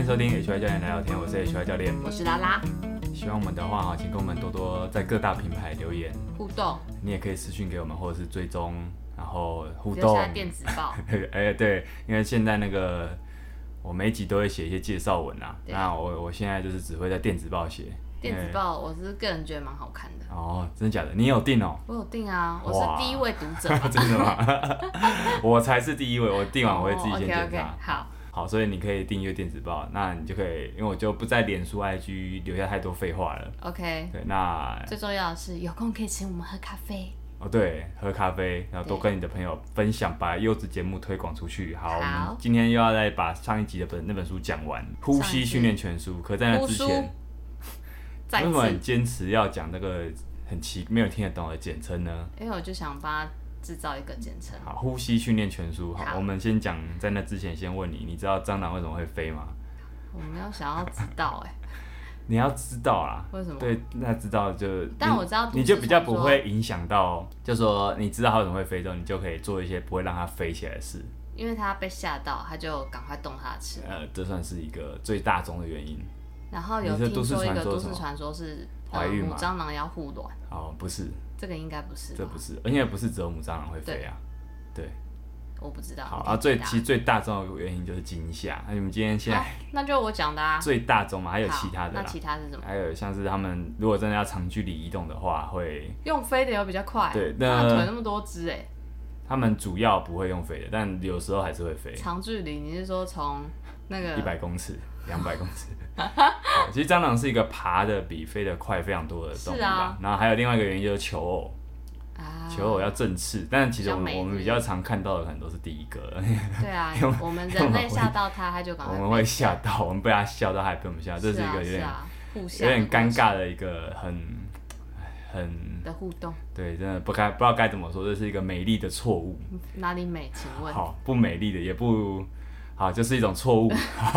欢迎收听 HY 教练聊聊天，我是 HY 教练，我是拉拉。喜欢我们的话哈，请跟我们多多在各大平台留言互动。你也可以私讯给我们，或者是追踪，然后互动。电子报。哎，对，因为现在那个我每一集都会写一些介绍文啊。那我我现在就是只会在电子报写。电子报我是个人觉得蛮好看的。哦，真的假的？你有订哦？我有订啊，我是第一位读者。真的吗？我才是第一位，我订完我会自己先检查。Oh, okay, okay. 好。好，所以你可以订阅电子报，那你就可以，因为我就不在脸书、IG 留下太多废话了。OK。对，那最重要的是有空可以请我们喝咖啡。哦，对，喝咖啡，然后多跟你的朋友分享，把优质节目推广出去。好，我们今天又要再把上一集的本那本书讲完，《呼吸训练全书》。可在那之前，为什么很坚持要讲那个很奇没有听得懂的简称呢？因为我就想把它。制造一个简称。好，呼吸训练全书。好，好我们先讲，在那之前先问你，你知道蟑螂为什么会飞吗？我没有想要知道哎。你要知道啊。为什么？对，那知道就。但我知道你，就比较不会影响到，就说你知道它为什么会飞之后，你就可以做一些不会让它飞起来的事。因为它被吓到，它就赶快动它的翅。呃，这算是一个最大宗的原因。然后有听说一个都市传说是怀孕嘛？蟑螂要护卵。哦，不是。这个应该不是，这不是，而且不是只有母蟑螂会飞啊，对，对我不知道。好啊，最其实最大众的原因就是惊吓。那你们今天现在、啊，那就我讲的啊，最大众嘛，还有其他的，那其他是什么？还有像是他们如果真的要长距离移动的话，会用飞的要比较快。对，那腿那么多只哎，他们主要不会用飞的，但有时候还是会飞。长距离，你是说从那个一百公尺、两百公尺？其实蟑螂是一个爬的比飞的快非常多的动物吧。啊、然后还有另外一个原因就是求偶，啊、求偶要振翅。但其实我们我们比较常看到的可能都是第一个。对啊，我们人类吓到它，它就赶快。我们会吓到，我们被它吓到，它也被我们吓到，这是一个有点、有点尴尬的一个很很的互动。对，真的不该不知道该怎么说，这是一个美丽的错误。哪里美？请问。好，不美丽的也不。好，就是一种错误。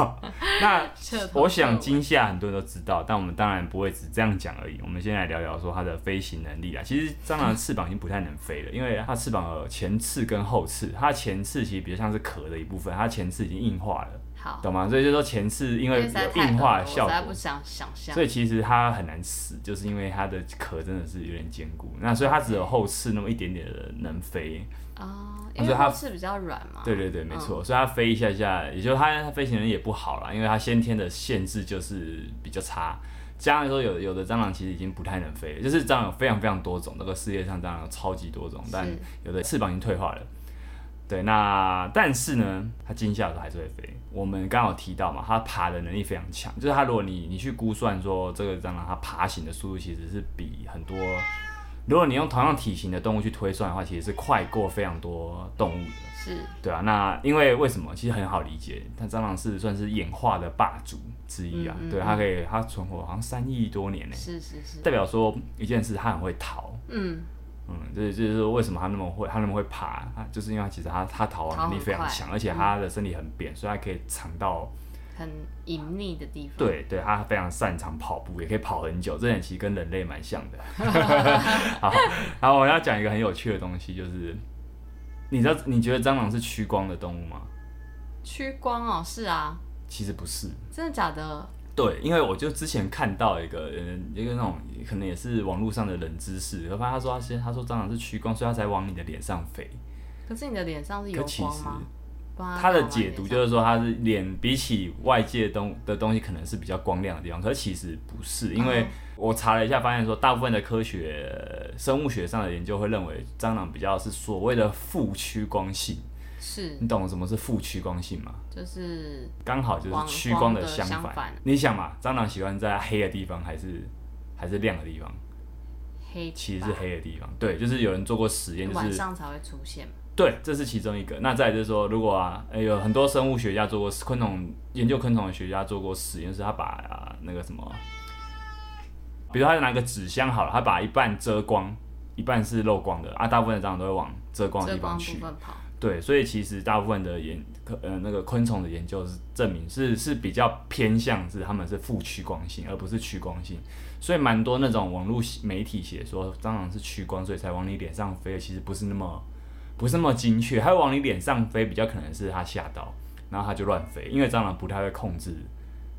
那我想惊吓很多人都知道，但我们当然不会只这样讲而已。我们先来聊聊说它的飞行能力啊。其实蟑螂的翅膀已经不太能飞了，因为它翅膀有前翅跟后翅。它前翅其实比较像是壳的一部分，它前翅已经硬化了，好懂吗？所以就说前翅因为有硬化的效果，不想想象。所以其实它很难死，就是因为它的壳真的是有点坚固。那所以它只有后翅那么一点点的能飞。啊，因为它翅比较软嘛。对对对，没错，嗯、所以它飞一下下，也就是它它飞行能力也不好啦，因为它先天的限制就是比较差。加上说有有的蟑螂其实已经不太能飞了，就是蟑螂有非常非常多种，这个世界上蟑螂有超级多种，但有的翅膀已经退化了。对，那但是呢，它惊吓的时候还是会飞。我们刚好提到嘛，它爬的能力非常强，就是它如果你你去估算说这个蟑螂它爬行的速度其实是比很多。如果你用同样体型的动物去推算的话，其实是快过非常多动物的。是，对啊。那因为为什么？其实很好理解，但蟑螂是算是演化的霸主之一啊。嗯嗯嗯对，它可以，它存活好像三亿多年呢。是是是。代表说一件事，它很会逃。嗯。嗯，就是就是说，为什么它那么会，它那么会爬？它就是因为它其实它它逃亡能力非常强，而且它的身体很扁，所以它可以藏到。很隐秘的地方。对对，他非常擅长跑步，也可以跑很久。这点其实跟人类蛮像的。好，然后我要讲一个很有趣的东西，就是你知道你觉得蟑螂是趋光的动物吗？趋光哦，是啊。其实不是。真的假的？对，因为我就之前看到一个人，一个那种可能也是网络上的冷知识，我发现他说他先他说蟑螂是趋光，所以他才往你的脸上飞。可是你的脸上是有光吗？它的解读就是说，他是脸比起外界东的东西，可能是比较光亮的地方。可是其实不是，因为我查了一下，发现说大部分的科学生物学上的研究会认为，蟑螂比较是所谓的负趋光性。是你懂什么是负趋光性吗？就是刚好就是趋光的相反。你想嘛，蟑螂喜欢在黑的地方还是还是亮的地方？黑其实是黑的地方。对，就是有人做过实验，就是晚上才会出现。对，这是其中一个。那再就是说，如果啊，有很多生物学家做过昆虫研究，昆虫的学家做过实验，是他把、啊、那个什么，比如他拿个纸箱好了，他把一半遮光，一半是漏光的啊，大部分的蟑螂都会往遮光的地方去。对，所以其实大部分的研呃那个昆虫的研究是证明是是比较偏向是他们是负趋光性，而不是趋光性。所以蛮多那种网络媒体写说蟑螂是趋光，所以才往你脸上飞，其实不是那么。不是那么精确，它会往你脸上飞，比较可能是它吓到，然后它就乱飞，因为蟑螂不太会控制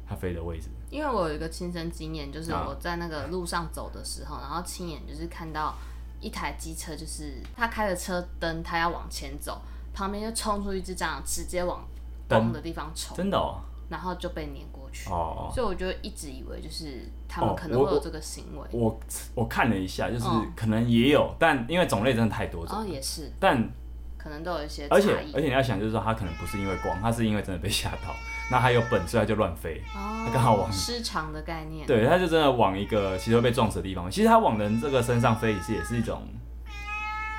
它飞的位置。因为我有一个亲身经验，就是我在那个路上走的时候，啊、然后亲眼就是看到一台机车，就是它开着车灯，它要往前走，旁边就冲出一只蟑螂，直接往灯？的地方冲，真的哦，然后就被碾过去。哦，所以我就一直以为就是他们可能会有这个行为。哦、我我，我看了一下，就是可能也有，嗯、但因为种类真的太多种。哦，也是，但。可能都有一些，而且而且你要想，就是说他可能不是因为光，他是因为真的被吓到，那还有本事，它就乱飞，它刚、哦、好往失常的概念，对，它就真的往一个其实会被撞死的地方。其实它往人这个身上飞，也是也是一种，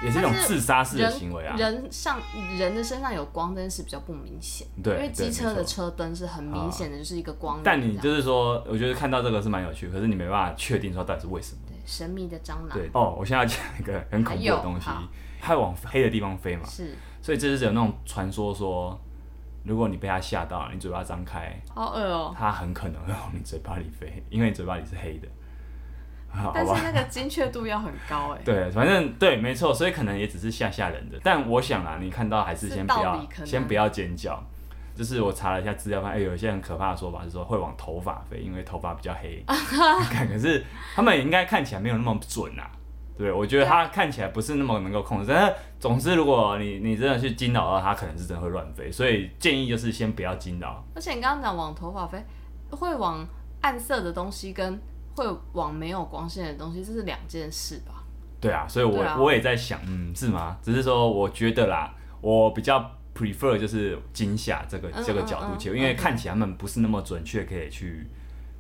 也是一种自杀式的行为啊。人，人上人的身上有光，灯是比较不明显，对，因为机车的车灯是很明显的，就是一个光。但你就是说，我觉得看到这个是蛮有趣，可是你没办法确定说到底是为什么。对，神秘的蟑螂。对哦，我现在要讲一个很恐怖的东西，它往黑的地方飞嘛。是。所以这是有那种传说说，如果你被它吓到了，你嘴巴张开，好饿哦，它很可能会往你嘴巴里飞，因为你嘴巴里是黑的。但是那个精确度要很高哎。对，反正对，没错，所以可能也只是吓吓人的。但我想啊，你看到还是先不要，先不要尖叫。就是我查了一下资料，发现哎，有一些很可怕的说法是说会往头发飞，因为头发比较黑。看，可是他们应该看起来没有那么准啊。对，我觉得它看起来不是那么能够控制，但是总之，如果你你真的去惊扰到它，可能是真的会乱飞，所以建议就是先不要惊扰。而且你刚刚讲往头发飞，会往暗色的东西跟会往没有光线的东西，这是两件事吧？对啊，所以我，我、啊、我也在想，嗯，是吗？只是说，我觉得啦，我比较 prefer 就是惊吓这个这个角度切，嗯嗯嗯、因为看起来他们不是那么准确，可以去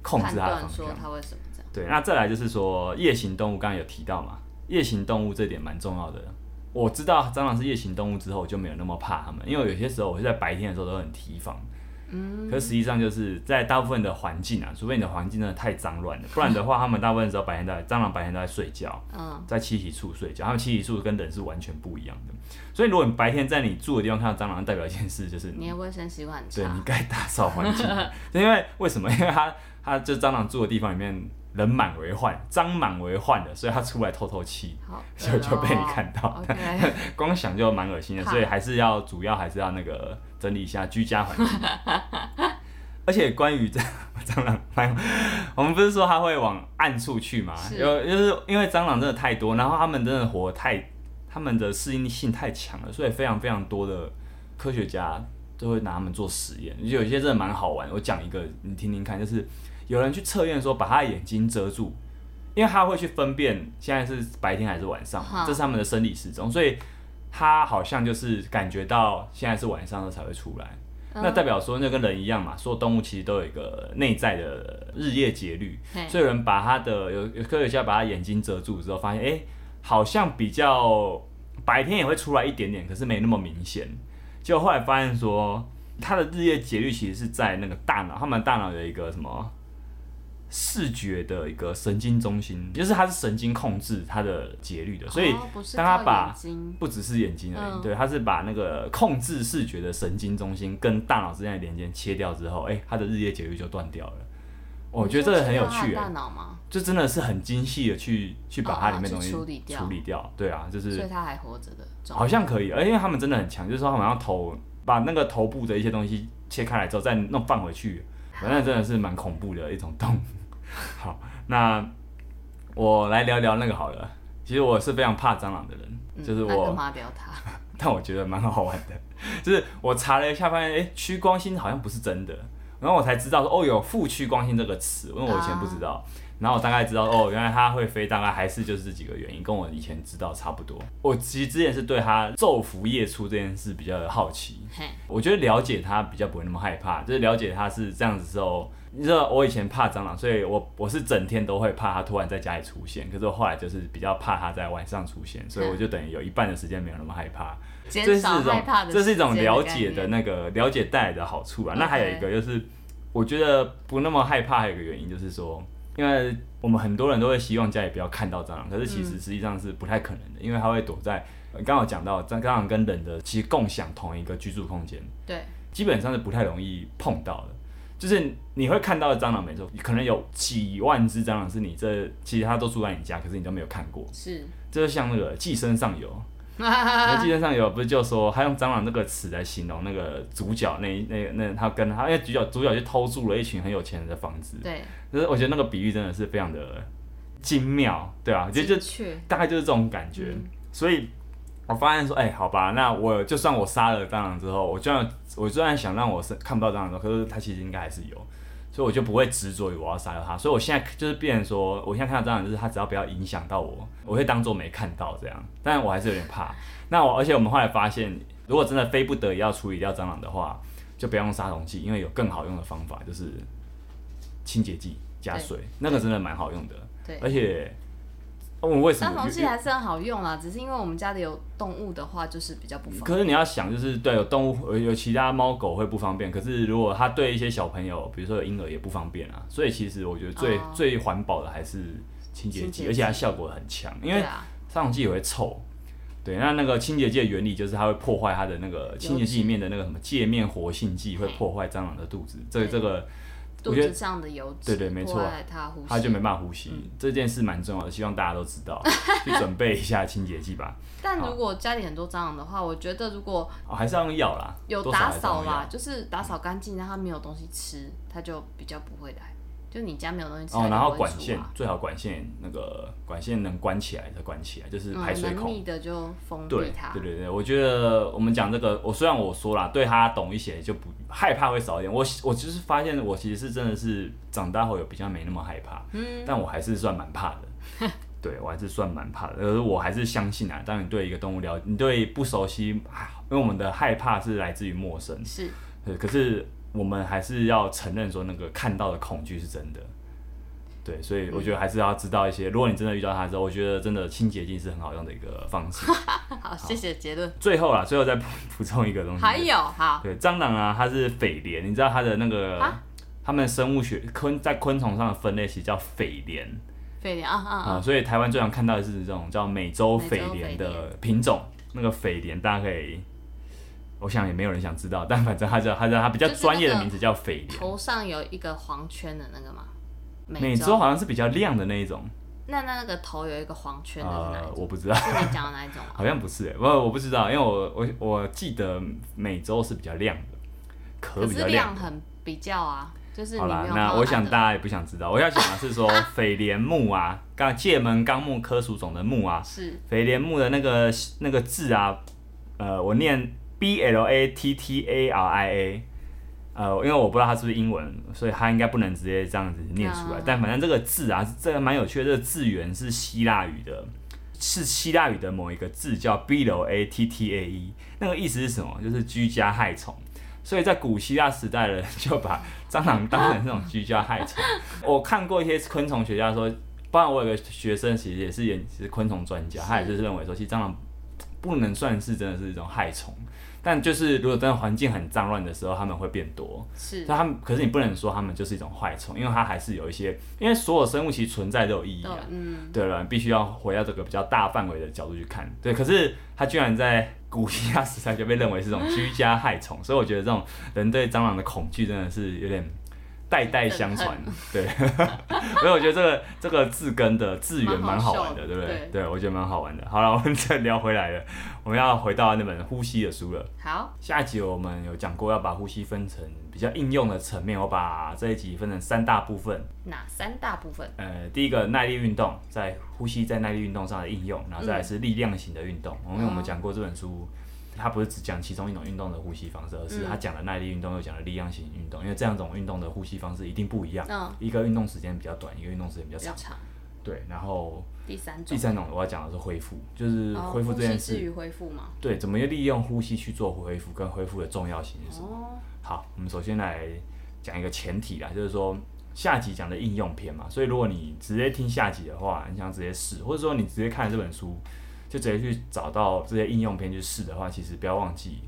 控制它的方向。说它为什么这样？对，那再来就是说夜行动物，刚刚有提到嘛？夜行动物这点蛮重要的。我知道蟑螂是夜行动物之后，我就没有那么怕它们，因为有些时候我是在白天的时候都很提防。嗯。可实际上就是在大部分的环境啊，除非你的环境真的太脏乱了，不然的话，他们大部分时候白天在蟑螂白天都在睡觉。嗯。在栖息处睡觉，他们栖息处跟人是完全不一样的。所以如果你白天在你住的地方看到蟑螂，代表一件事就是 你的卫生习惯很差。对，你该打扫环境。因为为什么？因为它它就蟑螂住的地方里面。人满为患，蟑满为患的，所以他出来透透气，所以就被你看到。光想就蛮恶心的，所以还是要主要还是要那个整理一下居家环境。而且关于这蟑螂，我们不是说它会往暗处去吗？有就是因为蟑螂真的太多，然后它们真的活太，它们的适应性太强了，所以非常非常多的科学家都会拿它们做实验。有些真的蛮好玩，我讲一个你听听看，就是。有人去测验说，把他的眼睛遮住，因为他会去分辨现在是白天还是晚上，这是他们的生理时钟，所以他好像就是感觉到现在是晚上了才会出来。那代表说，那跟人一样嘛，所有动物其实都有一个内在的日夜节律。所以有人把他的有有科学家把他眼睛遮住之后，发现哎，好像比较白天也会出来一点点，可是没那么明显。结果后来发现说，他的日夜节律其实是在那个大脑，他们大脑有一个什么？视觉的一个神经中心，就是它是神经控制它的节律的，所以当它把不只是眼睛而已，嗯、对，它是把那个控制视觉的神经中心跟大脑之间的连接切掉之后，哎、欸，它的日夜节律就断掉了。我觉得这个很有趣、欸，大脑吗？就真的是很精细的去去把它里面东西处理掉，处理掉，对啊，就是所以它还活着的，好像可以，而因为他们真的很强，就是说他们要头把那个头部的一些东西切开来之后再弄放回去。反正真的是蛮恐怖的一种动物。好，那我来聊聊那个好了。其实我是非常怕蟑螂的人，嗯、就是我。但我觉得蛮好玩的，就是我查了一下，发现哎，趋光性好像不是真的。然后我才知道说，哦，有负趋光性这个词，因为我以前不知道。啊然后我大概知道哦，原来它会飞，大概还是就是这几个原因，跟我以前知道差不多。我其实之前是对它昼伏夜出这件事比较好奇，我觉得了解它比较不会那么害怕，就是了解它是这样子之后，你知道我以前怕蟑螂，所以我我是整天都会怕它突然在家里出现，可是我后来就是比较怕它在晚上出现，所以我就等于有一半的时间没有那么害怕。这是一种，这是一种了解的那个了解带来的好处啊。那还有一个就是，我觉得不那么害怕，还有一个原因就是说。因为我们很多人都会希望家里不要看到蟑螂，可是其实实际上是不太可能的，嗯、因为它会躲在刚好讲到蟑螂跟人的其实共享同一个居住空间，对，基本上是不太容易碰到的。就是你会看到的蟑螂没错，可能有几万只蟑螂是你这其实它都住在你家，可是你都没有看过，是，这就是像那个寄生上流，那基本上有不是就说他用蟑螂这个词来形容那个主角那那那他跟他因为主角主角就偷住了一群很有钱人的房子，对，就是我觉得那个比喻真的是非常的精妙，对啊，我觉得就大概就是这种感觉，嗯、所以我发现说，哎、欸，好吧，那我就算我杀了蟑螂之后，我就算我就算想让我是看不到蟑螂的，可是他其实应该还是有。所以我就不会执着于我要杀掉它，所以我现在就是变成说，我现在看到蟑螂就是它只要不要影响到我，我会当做没看到这样，但我还是有点怕。那我而且我们后来发现，如果真的非不得已要处理掉蟑螂的话，就不要用杀虫剂，因为有更好用的方法，就是清洁剂加水，那个真的蛮好用的，对，而且。我为什么？杀虫剂还是很好用啊，只是因为我们家里有动物的话，就是比较不方便。可是你要想，就是对有动物，有其他猫狗会不方便。可是如果它对一些小朋友，比如说有婴儿也不方便啊。所以其实我觉得最、哦、最环保的还是清洁剂，而且它效果很强。因为杀虫剂也会臭。对，那那个清洁剂的原理就是它会破坏它的那个清洁剂里面的那个什么界面活性剂，会破坏蟑螂的肚子。这这个。肚子上的油脂，对对，没错，他就没办法呼吸。嗯、这件事蛮重要的，希望大家都知道，去准备一下清洁剂吧。但如果家里很多蟑螂的话，我觉得如果、哦、还是要用药啦，有打扫啦，就是打扫干净，让它没有东西吃，它就比较不会来。就你家没有东西吃，哦，然后管线最好管线那个管线能关起来再关起来，就是排水孔。的就封闭它。对对对，我觉得我们讲这个，我虽然我说啦，对他懂一些就不害怕会少一点。我我就是发现我其实是真的是长大后有比较没那么害怕，嗯，但我还是算蛮怕的。对我还是算蛮怕的，可是我还是相信啊。当你对一个动物了，你对不熟悉，因为我们的害怕是来自于陌生，是，对，可是。我们还是要承认说那个看到的恐惧是真的，对，所以我觉得还是要知道一些。如果你真的遇到它之后，我觉得真的清洁剂是很好用的一个方式。好，好，谢谢结论。最后啦，最后再补补充一个东西。还有，好，对，蟑螂啊，它是蜚蠊，你知道它的那个，它们生物学昆在昆虫上的分类其实叫蜚蠊。蜚蠊啊啊啊！所以台湾最常看到的是这种叫美洲蜚蠊的品种，那个蜚蠊大家可以。我想也没有人想知道，但反正他叫他叫他比较专业的名字叫斐莲。头上有一个黄圈的那个吗？美洲好像是比较亮的那一种。那那那个头有一个黄圈的是哪一种？呃，我不知道。是你讲的哪一种？好像不是，我我不知道，因为我我我记得美洲是比较亮的，壳比较亮。很比较啊，就是好啦。那我想大家也不想知道，我要讲的是说 斐莲木啊，刚界门纲目科属种的木啊，是斐莲木的那个那个字啊，呃，我念。B L A T T A R I A，呃，因为我不知道它是不是英文，所以它应该不能直接这样子念出来。但反正这个字啊，这个蛮有趣的。这个字源是希腊语的，是希腊语的某一个字叫 B L A T T A E，那个意思是什么？就是居家害虫。所以在古希腊时代的人就把蟑螂当成这种居家害虫。我看过一些昆虫学家说，包括我有个学生其实也是也是昆虫专家，他也是认为说，其实蟑螂不能算是真的是一种害虫。但就是，如果真的环境很脏乱的时候，他们会变多。是，那他们，可是你不能说他们就是一种坏虫，因为它还是有一些，因为所有生物其实存在都有意义啊。嗯。对了，必须要回到这个比较大范围的角度去看。对，可是它居然在古希腊时代就被认为是这种居家害虫，所以我觉得这种人对蟑螂的恐惧真的是有点。代代相传，对，所以我觉得这个这个字根的字源蛮好玩的，对不对？对，对，我觉得蛮好玩的。好了，我们再聊回来了，我们要回到那本呼吸的书了。好，下一集我们有讲过要把呼吸分成比较应用的层面，我把这一集分成三大部分。哪三大部分？呃，第一个耐力运动，在呼吸在耐力运动上的应用，然后再来是力量型的运动。因为我们讲过这本书。他不是只讲其中一种运动的呼吸方式，而是他讲了耐力运动，又讲了力量型运动。因为这两种运动的呼吸方式一定不一样。嗯。一个运动时间比较短，一个运动时间比较长。长。对，然后第三种，第三种我要讲的是恢复，就是恢复这件事。至于恢复吗？对，怎么利用呼吸去做恢复，跟恢复的重要性是什么？哦。好，我们首先来讲一个前提啦，就是说下集讲的应用篇嘛，所以如果你直接听下集的话，你想直接试，或者说你直接看这本书。就直接去找到这些应用片去试的话，其实不要忘记，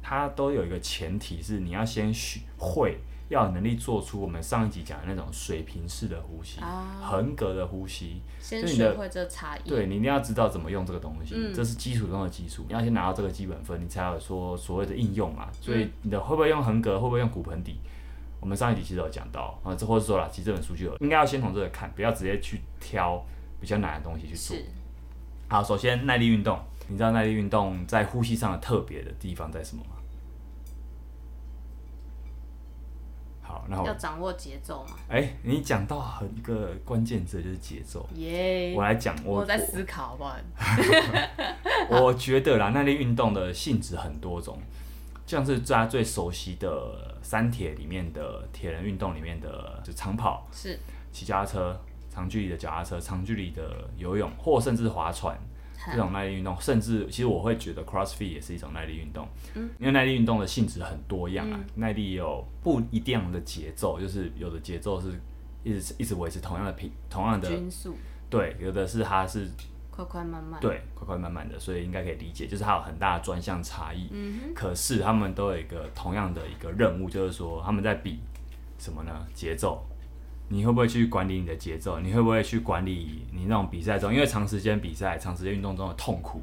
它都有一个前提是你要先学会，要有能力做出我们上一集讲的那种水平式的呼吸，横格的呼吸。先学会这差异。对，你一定要知道怎么用这个东西，这是基础中的基础。你要先拿到这个基本分，你才有说所谓的应用嘛。所以你的会不会用横格，会不会用骨盆底，我们上一集其实有讲到啊，这或者说了，其实这本书就有，应该要先从这个看，不要直接去挑比较难的东西去做。好，首先耐力运动，你知道耐力运动在呼吸上的特别的地方在什么吗？好，那我要掌握节奏嘛。哎、欸，你讲到很一个关键字就是节奏。耶 Yeah，我来讲，我，我在思考，好不好？我觉得啦，耐力运动的性质很多种，像是大家最熟悉的三铁里面的铁人运动里面的，就长跑，是骑脚踏车，长距离的脚踏车，长距离的游泳，或甚至划船。这种耐力运动，甚至其实我会觉得 CrossFit 也是一种耐力运动，嗯，因为耐力运动的性质很多样啊，嗯、耐力有不一样的节奏，就是有的节奏是一直一直维持同样的频同样的均速，对，有的是它是快快慢慢，对，快快慢慢的，所以应该可以理解，就是它有很大的专项差异，嗯哼，可是他们都有一个同样的一个任务，就是说他们在比什么呢？节奏。你会不会去管理你的节奏？你会不会去管理你那种比赛中，因为长时间比赛、长时间运动中的痛苦，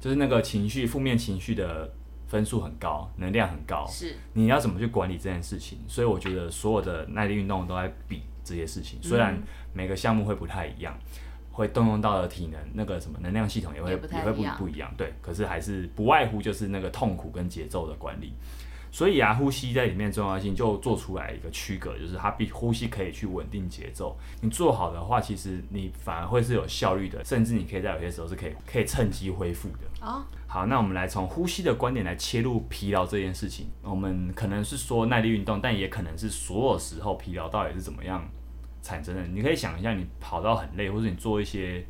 就是那个情绪、负面情绪的分数很高，能量很高。是，你要怎么去管理这件事情？所以我觉得所有的耐力运动都在比这些事情，虽然每个项目会不太一样，会动用到的体能那个什么能量系统也会也，也会不不一样。对，可是还是不外乎就是那个痛苦跟节奏的管理。所以啊，呼吸在里面重要性就做出来一个区隔，就是它比呼吸可以去稳定节奏。你做好的话，其实你反而会是有效率的，甚至你可以在有些时候是可以可以趁机恢复的。哦，好，那我们来从呼吸的观点来切入疲劳这件事情。我们可能是说耐力运动，但也可能是所有时候疲劳到底是怎么样产生的。你可以想一下，你跑到很累，或者你做一些。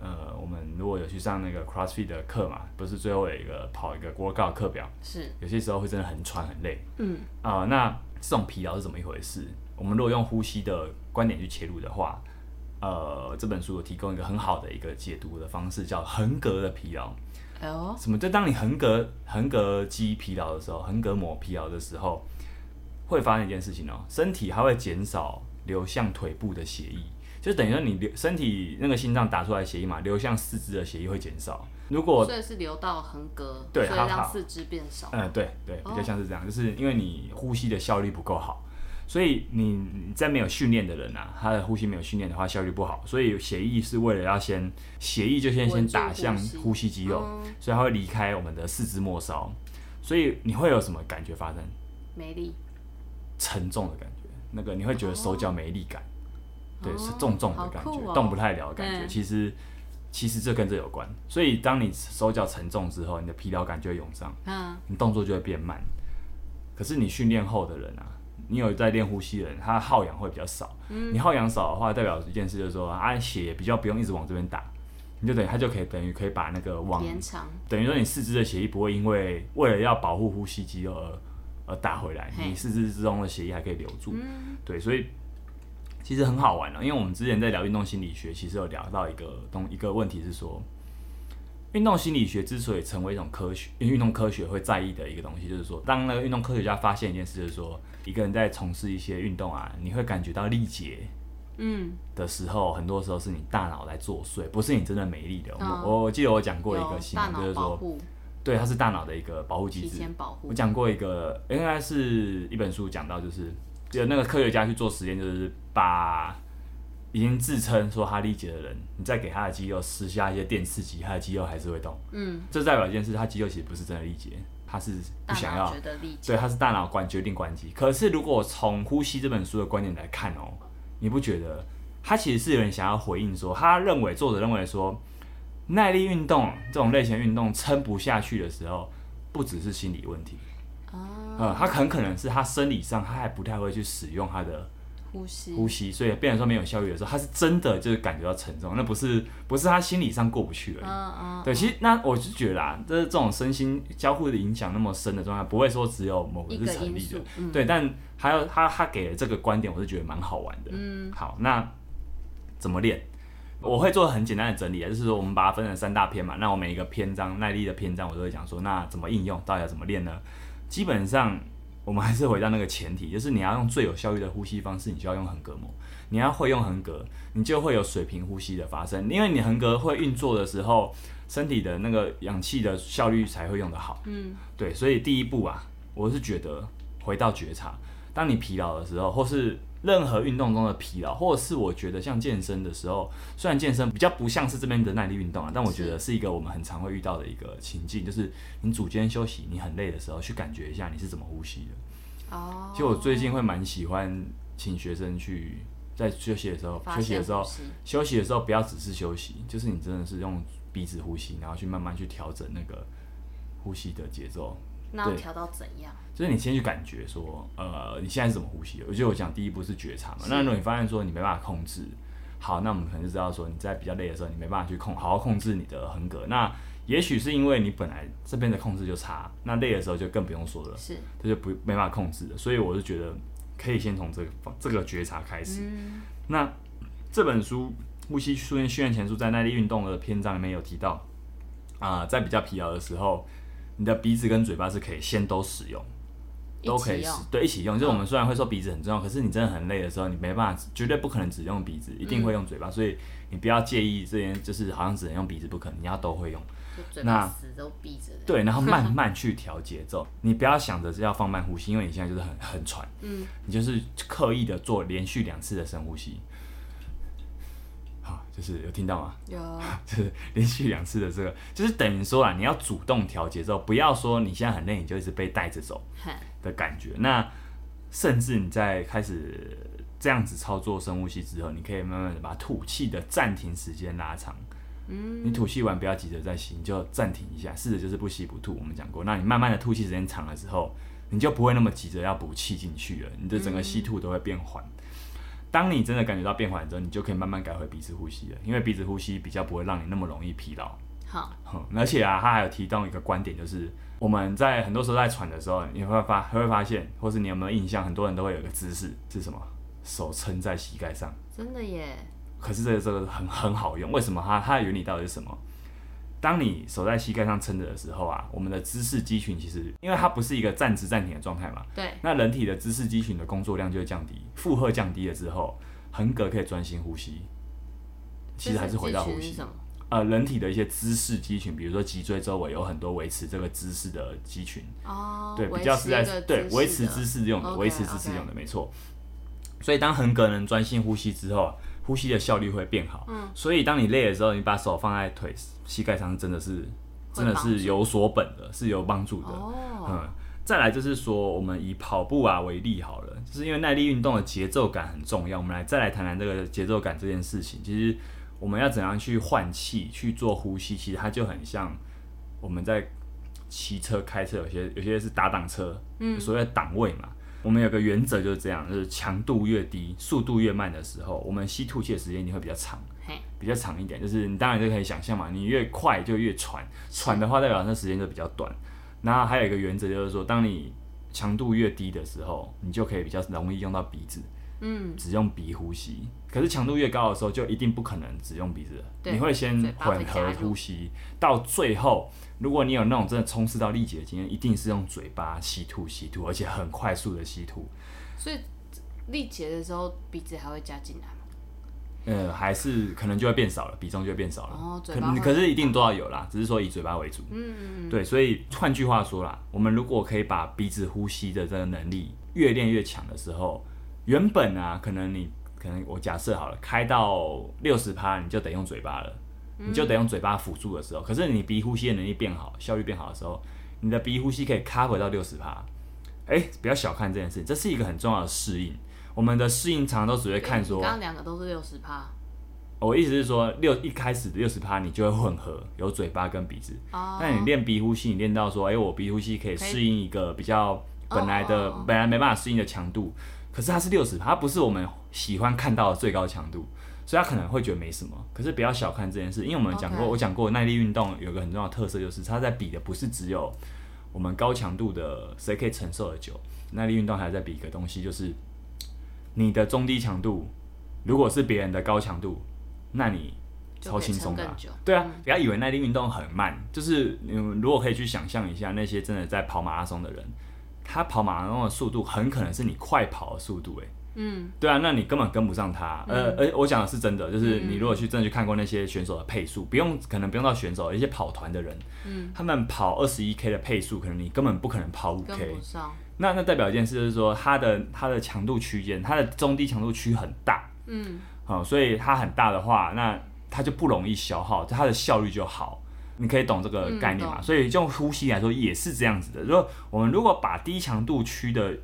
呃，我们如果有去上那个 CrossFit 的课嘛，不是最后有一个跑一个 workout 课表，是有些时候会真的很喘很累，嗯啊、呃，那这种疲劳是怎么一回事？我们如果用呼吸的观点去切入的话，呃，这本书有提供一个很好的一个解读的方式，叫横膈的疲劳。哦，什么？就当你横膈横膈肌疲劳的时候，横膈膜疲劳的时候，会发生一件事情哦，身体还会减少流向腿部的血液。就等于说，你流身体那个心脏打出来的血液嘛，流向四肢的血液会减少。如果所以是流到横膈，对，所以让四肢变少。嗯，对对，比较像是这样，哦、就是因为你呼吸的效率不够好，所以你在没有训练的人啊，他的呼吸没有训练的话，效率不好。所以血液是为了要先血液就先先打向呼吸肌肉，嗯、所以它会离开我们的四肢末梢。所以你会有什么感觉发生？没力，沉重的感觉。那个你会觉得手脚没力感。哦对，是重重的感觉，哦、动不太了的感觉。其实，其实这跟这有关。所以，当你手脚沉重之后，你的疲劳感就会涌上，嗯，你动作就会变慢。可是你训练后的人啊，你有在练呼吸的人，他耗氧会比较少。嗯、你耗氧少的话，代表一件事就是说，啊，血也比较不用一直往这边打，你就等于他就可以等于可以把那个往延长，等于说你四肢的血液不会因为为了要保护呼吸肌肉而而打回来，你四肢之中的血液还可以留住。嗯、对，所以。其实很好玩的，因为我们之前在聊运动心理学，其实有聊到一个东一个问题是说，运动心理学之所以成为一种科学，运动科学会在意的一个东西，就是说，当那个运动科学家发现一件事，就是说，一个人在从事一些运动啊，你会感觉到力竭，嗯，的时候，嗯、很多时候是你大脑在作祟，不是你真的没力的。哦、我我记得我讲过一个新闻，就是说，对，它是大脑的一个保护机制。我讲过一个，应该是一本书讲到，就是有那个科学家去做实验，就是把已经自称说他力竭的人，你再给他的肌肉施加一些电刺激，他的肌肉还是会动。嗯，这代表一件事，他肌肉其实不是真的力竭，他是不想要。对，他是大脑关决定关机。可是如果从呼吸这本书的观点来看哦，你不觉得他其实是有人想要回应说，他认为作者认为说，耐力运动这种类型运动撑不下去的时候，不只是心理问题。哦、嗯，他很可能是他生理上他还不太会去使用他的。呼吸，呼吸，所以变成说没有效率的时候，他是真的就是感觉到沉重，那不是不是他心理上过不去而已。嗯嗯。对，其实那我就觉得啊，这这种身心交互的影响那么深的状态，不会说只有某个是成立的。嗯、对，但还有他他给的这个观点，我是觉得蛮好玩的。嗯。好，那怎么练？我会做很简单的整理啊，就是说我们把它分成三大篇嘛。那我每一个篇章耐力的篇章，我都会讲说，那怎么应用，到底要怎么练呢？基本上。我们还是回到那个前提，就是你要用最有效率的呼吸方式，你就要用横膈膜。你要会用横膈，你就会有水平呼吸的发生。因为你横膈会运作的时候，身体的那个氧气的效率才会用得好。嗯，对，所以第一步啊，我是觉得回到觉察，当你疲劳的时候，或是任何运动中的疲劳，或者是我觉得像健身的时候，虽然健身比较不像是这边的耐力运动啊，但我觉得是一个我们很常会遇到的一个情境，就是你组间休息，你很累的时候，去感觉一下你是怎么呼吸的。哦。其实我最近会蛮喜欢请学生去在休息的时候，休息的时候，休息的时候不要只是休息，就是你真的是用鼻子呼吸，然后去慢慢去调整那个呼吸的节奏。那要调到怎样？就是你先去感觉说，呃，你现在是怎么呼吸的？我觉得我讲第一步是觉察嘛。那如果你发现说你没办法控制，好，那我们可能就知道说你在比较累的时候，你没办法去控，好好控制你的横膈。那也许是因为你本来这边的控制就差，那累的时候就更不用说了，是，这就不没办法控制了。所以我是觉得可以先从这个这个觉察开始。嗯、那这本书《呼吸训练训练前书》在耐力运动的篇章里面有提到，啊、呃，在比较疲劳的时候，你的鼻子跟嘴巴是可以先都使用。都可以使对，一起用。就是我们虽然会说鼻子很重要，可是你真的很累的时候，你没办法，绝对不可能只用鼻子，一定会用嘴巴。所以你不要介意这边，就是好像只能用鼻子不可能，你要都会用。那都闭着。对，然后慢 慢去调节奏，你不要想着是要放慢呼吸，因为你现在就是很很喘。嗯。你就是刻意的做连续两次的深呼吸。就是有听到吗？有，就是连续两次的这个，就是等于说啊，你要主动调节之后，不要说你现在很累，你就一直被带着走的感觉。那甚至你在开始这样子操作深呼吸之后，你可以慢慢的把吐气的暂停时间拉长。嗯，你吐气完不要急着再吸，你就暂停一下，试着就是不吸不吐。我们讲过，那你慢慢的吐气时间长了之后，你就不会那么急着要补气进去了，你的整个吸吐都会变缓。当你真的感觉到变缓之后，你就可以慢慢改回鼻子呼吸了，因为鼻子呼吸比较不会让你那么容易疲劳。好，而且啊，他还有提到一个观点，就是我们在很多时候在喘的时候，你会发会发现，或是你有没有印象，很多人都会有一个姿势是什么？手撑在膝盖上。真的耶。可是这个这个很很好用，为什么？它它的原理到底是什么？当你手在膝盖上撑着的时候啊，我们的姿势肌群其实，因为它不是一个站直站停的状态嘛，对，那人体的姿势肌群的工作量就会降低，负荷降低了之后，横膈可以专心呼吸，其实还是回到呼吸。呃，人体的一些姿势肌群，比如说脊椎周围有很多维持这个姿势的肌群，哦，对，比较是在对维持姿势用的，维持姿势用的，没错。所以当横膈能专心呼吸之后。呼吸的效率会变好，嗯，所以当你累的时候，你把手放在腿膝盖上，真的是真的是有所本的，是有帮助的。哦，嗯，再来就是说，我们以跑步啊为例好了，就是因为耐力运动的节奏感很重要，我们来再来谈谈这个节奏感这件事情。其实我们要怎样去换气去做呼吸，其实它就很像我们在骑车开车，有些有些是打挡车，嗯，所谓的档位嘛。我们有个原则就是这样，就是强度越低，速度越慢的时候，我们吸吐气的时间一定会比较长，比较长一点。就是你当然就可以想象嘛，你越快就越喘，喘的话代表那时间就比较短。然后还有一个原则就是说，当你强度越低的时候，你就可以比较容易用到鼻子，嗯，只用鼻呼吸。可是强度越高的时候，就一定不可能只用鼻子了，你会先混合呼吸，到最后。如果你有那种真的冲刺到力竭的经验，一定是用嘴巴吸吐吸吐，而且很快速的吸吐。所以力竭的时候，鼻子还会加进来吗？呃，还是可能就会变少了，比重就会变少了。哦，可可是一定都要有啦，只是说以嘴巴为主。嗯嗯嗯。对，所以换句话说啦，我们如果可以把鼻子呼吸的这个能力越练越强的时候，原本啊，可能你可能我假设好了，开到六十趴，你就得用嘴巴了。你就得用嘴巴辅助的时候，可是你鼻呼吸的能力变好，效率变好的时候，你的鼻呼吸可以 cover 到六十趴。哎，不要小看这件事，这是一个很重要的适应。我们的适应常常都只会看说，刚刚两个都是六十趴。我意思是说，六一开始的六十趴，你就会混合有嘴巴跟鼻子。哦。但你练鼻呼吸，你练到说，哎，我鼻呼吸可以适应一个比较本来的本来没办法适应的强度，可是它是六十趴，它不是我们喜欢看到的最高强度。所以他可能会觉得没什么，可是不要小看这件事，因为我们讲过.我讲过耐力运动有个很重要的特色，就是它在比的不是只有我们高强度的谁可以承受的久，耐力运动还在比一个东西，就是你的中低强度，如果是别人的高强度，那你超轻松的。对啊，不要以为耐力运动很慢，就是你如果可以去想象一下那些真的在跑马拉松的人，他跑马拉松的速度很可能是你快跑的速度，诶。嗯，对啊，那你根本跟不上他。嗯、呃，而我讲的是真的，就是你如果去真的去看过那些选手的配速，嗯、不用可能不用到选手，一些跑团的人，嗯，他们跑二十一 K 的配速，可能你根本不可能跑五 K，那那代表一件事就是说，他的他的强度区间，它的中低强度区很大，嗯，好、哦，所以它很大的话，那它就不容易消耗，它的效率就好。你可以懂这个概念嘛？嗯、所以用呼吸来说也是这样子的。如果我们如果把低强度区的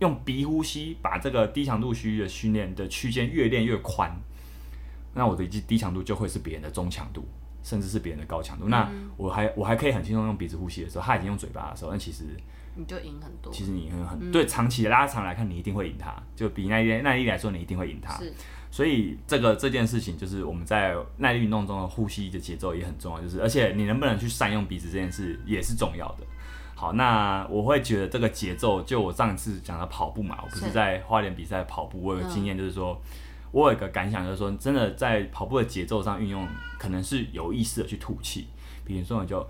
用鼻呼吸，把这个低强度区的训练的区间越练越宽，那我的低强度就会是别人的中强度，甚至是别人的高强度。嗯、那我还我还可以很轻松用鼻子呼吸的时候，他已经用嘴巴的时候，那其实你就赢很多。其实你很很、嗯、对，长期的拉长来看，你一定会赢他。就比那一那一来说，你一定会赢他。是。所以这个这件事情就是我们在耐力运动中的呼吸的节奏也很重要，就是而且你能不能去善用鼻子这件事也是重要的。好，那我会觉得这个节奏，就我上次讲的跑步嘛，我不是在花莲比赛跑步，我有个经验就是说，我有一个感想就是说，真的在跑步的节奏上运用，可能是有意识的去吐气，比如说你就。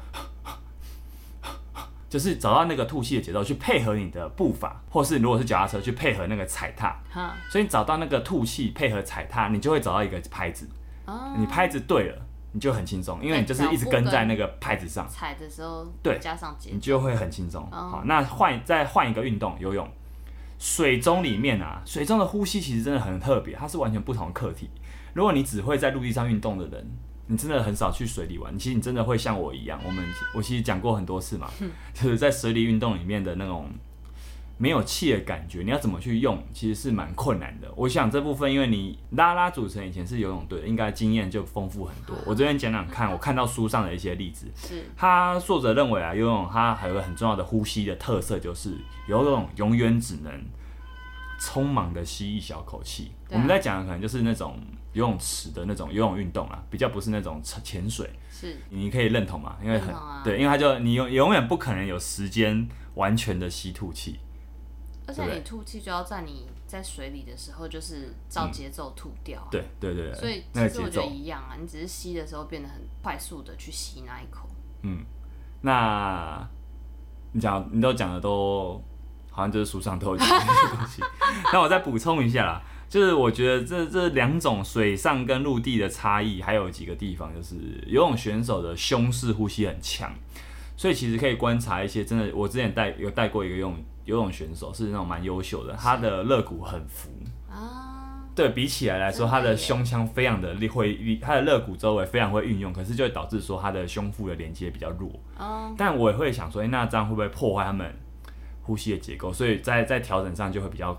就是找到那个吐气的节奏，去配合你的步伐，或是如果是脚踏车，去配合那个踩踏。哈所以你找到那个吐气配合踩踏，你就会找到一个拍子。哦、你拍子对了，你就很轻松，因为你就是一直跟在那个拍子上。踩的时候，对，加上节，你就会很轻松。哦、好，那换再换一个运动，游泳。水中里面啊，水中的呼吸其实真的很特别，它是完全不同的课题。如果你只会在陆地上运动的人。你真的很少去水里玩，其实你真的会像我一样，我们我其实讲过很多次嘛，就是在水里运动里面的那种没有气的感觉，你要怎么去用，其实是蛮困难的。我想这部分，因为你拉拉组成以前是游泳队，应该经验就丰富很多。我这边讲讲看，我看到书上的一些例子，是他作者认为啊，游泳它还有个很重要的呼吸的特色，就是游泳永远只能匆忙的吸一小口气。啊、我们在讲的可能就是那种。游泳池的那种游泳运动啊，比较不是那种潜水，是，你可以认同吗？因为很、啊、对，因为它就你永永远不可能有时间完全的吸吐气，而且你吐气就要在你在水里的时候，就是照节奏吐掉、啊嗯。对对对，所以其实我觉得一样啊，你只是吸的时候变得很快速的去吸那一口。嗯，那你讲你都讲的都好像就是书上都有讲的东西，那我再补充一下啦。就是我觉得这这两种水上跟陆地的差异，还有几个地方，就是游泳选手的胸式呼吸很强，所以其实可以观察一些真的，我之前带有带过一个游泳游泳选手，是那种蛮优秀的，他的肋骨很浮啊，对比起来来说，他的胸腔非常的会，他的肋骨周围非常会运用，可是就会导致说他的胸腹的连接比较弱，但我也会想说，哎，那这样会不会破坏他们呼吸的结构？所以在在调整上就会比较。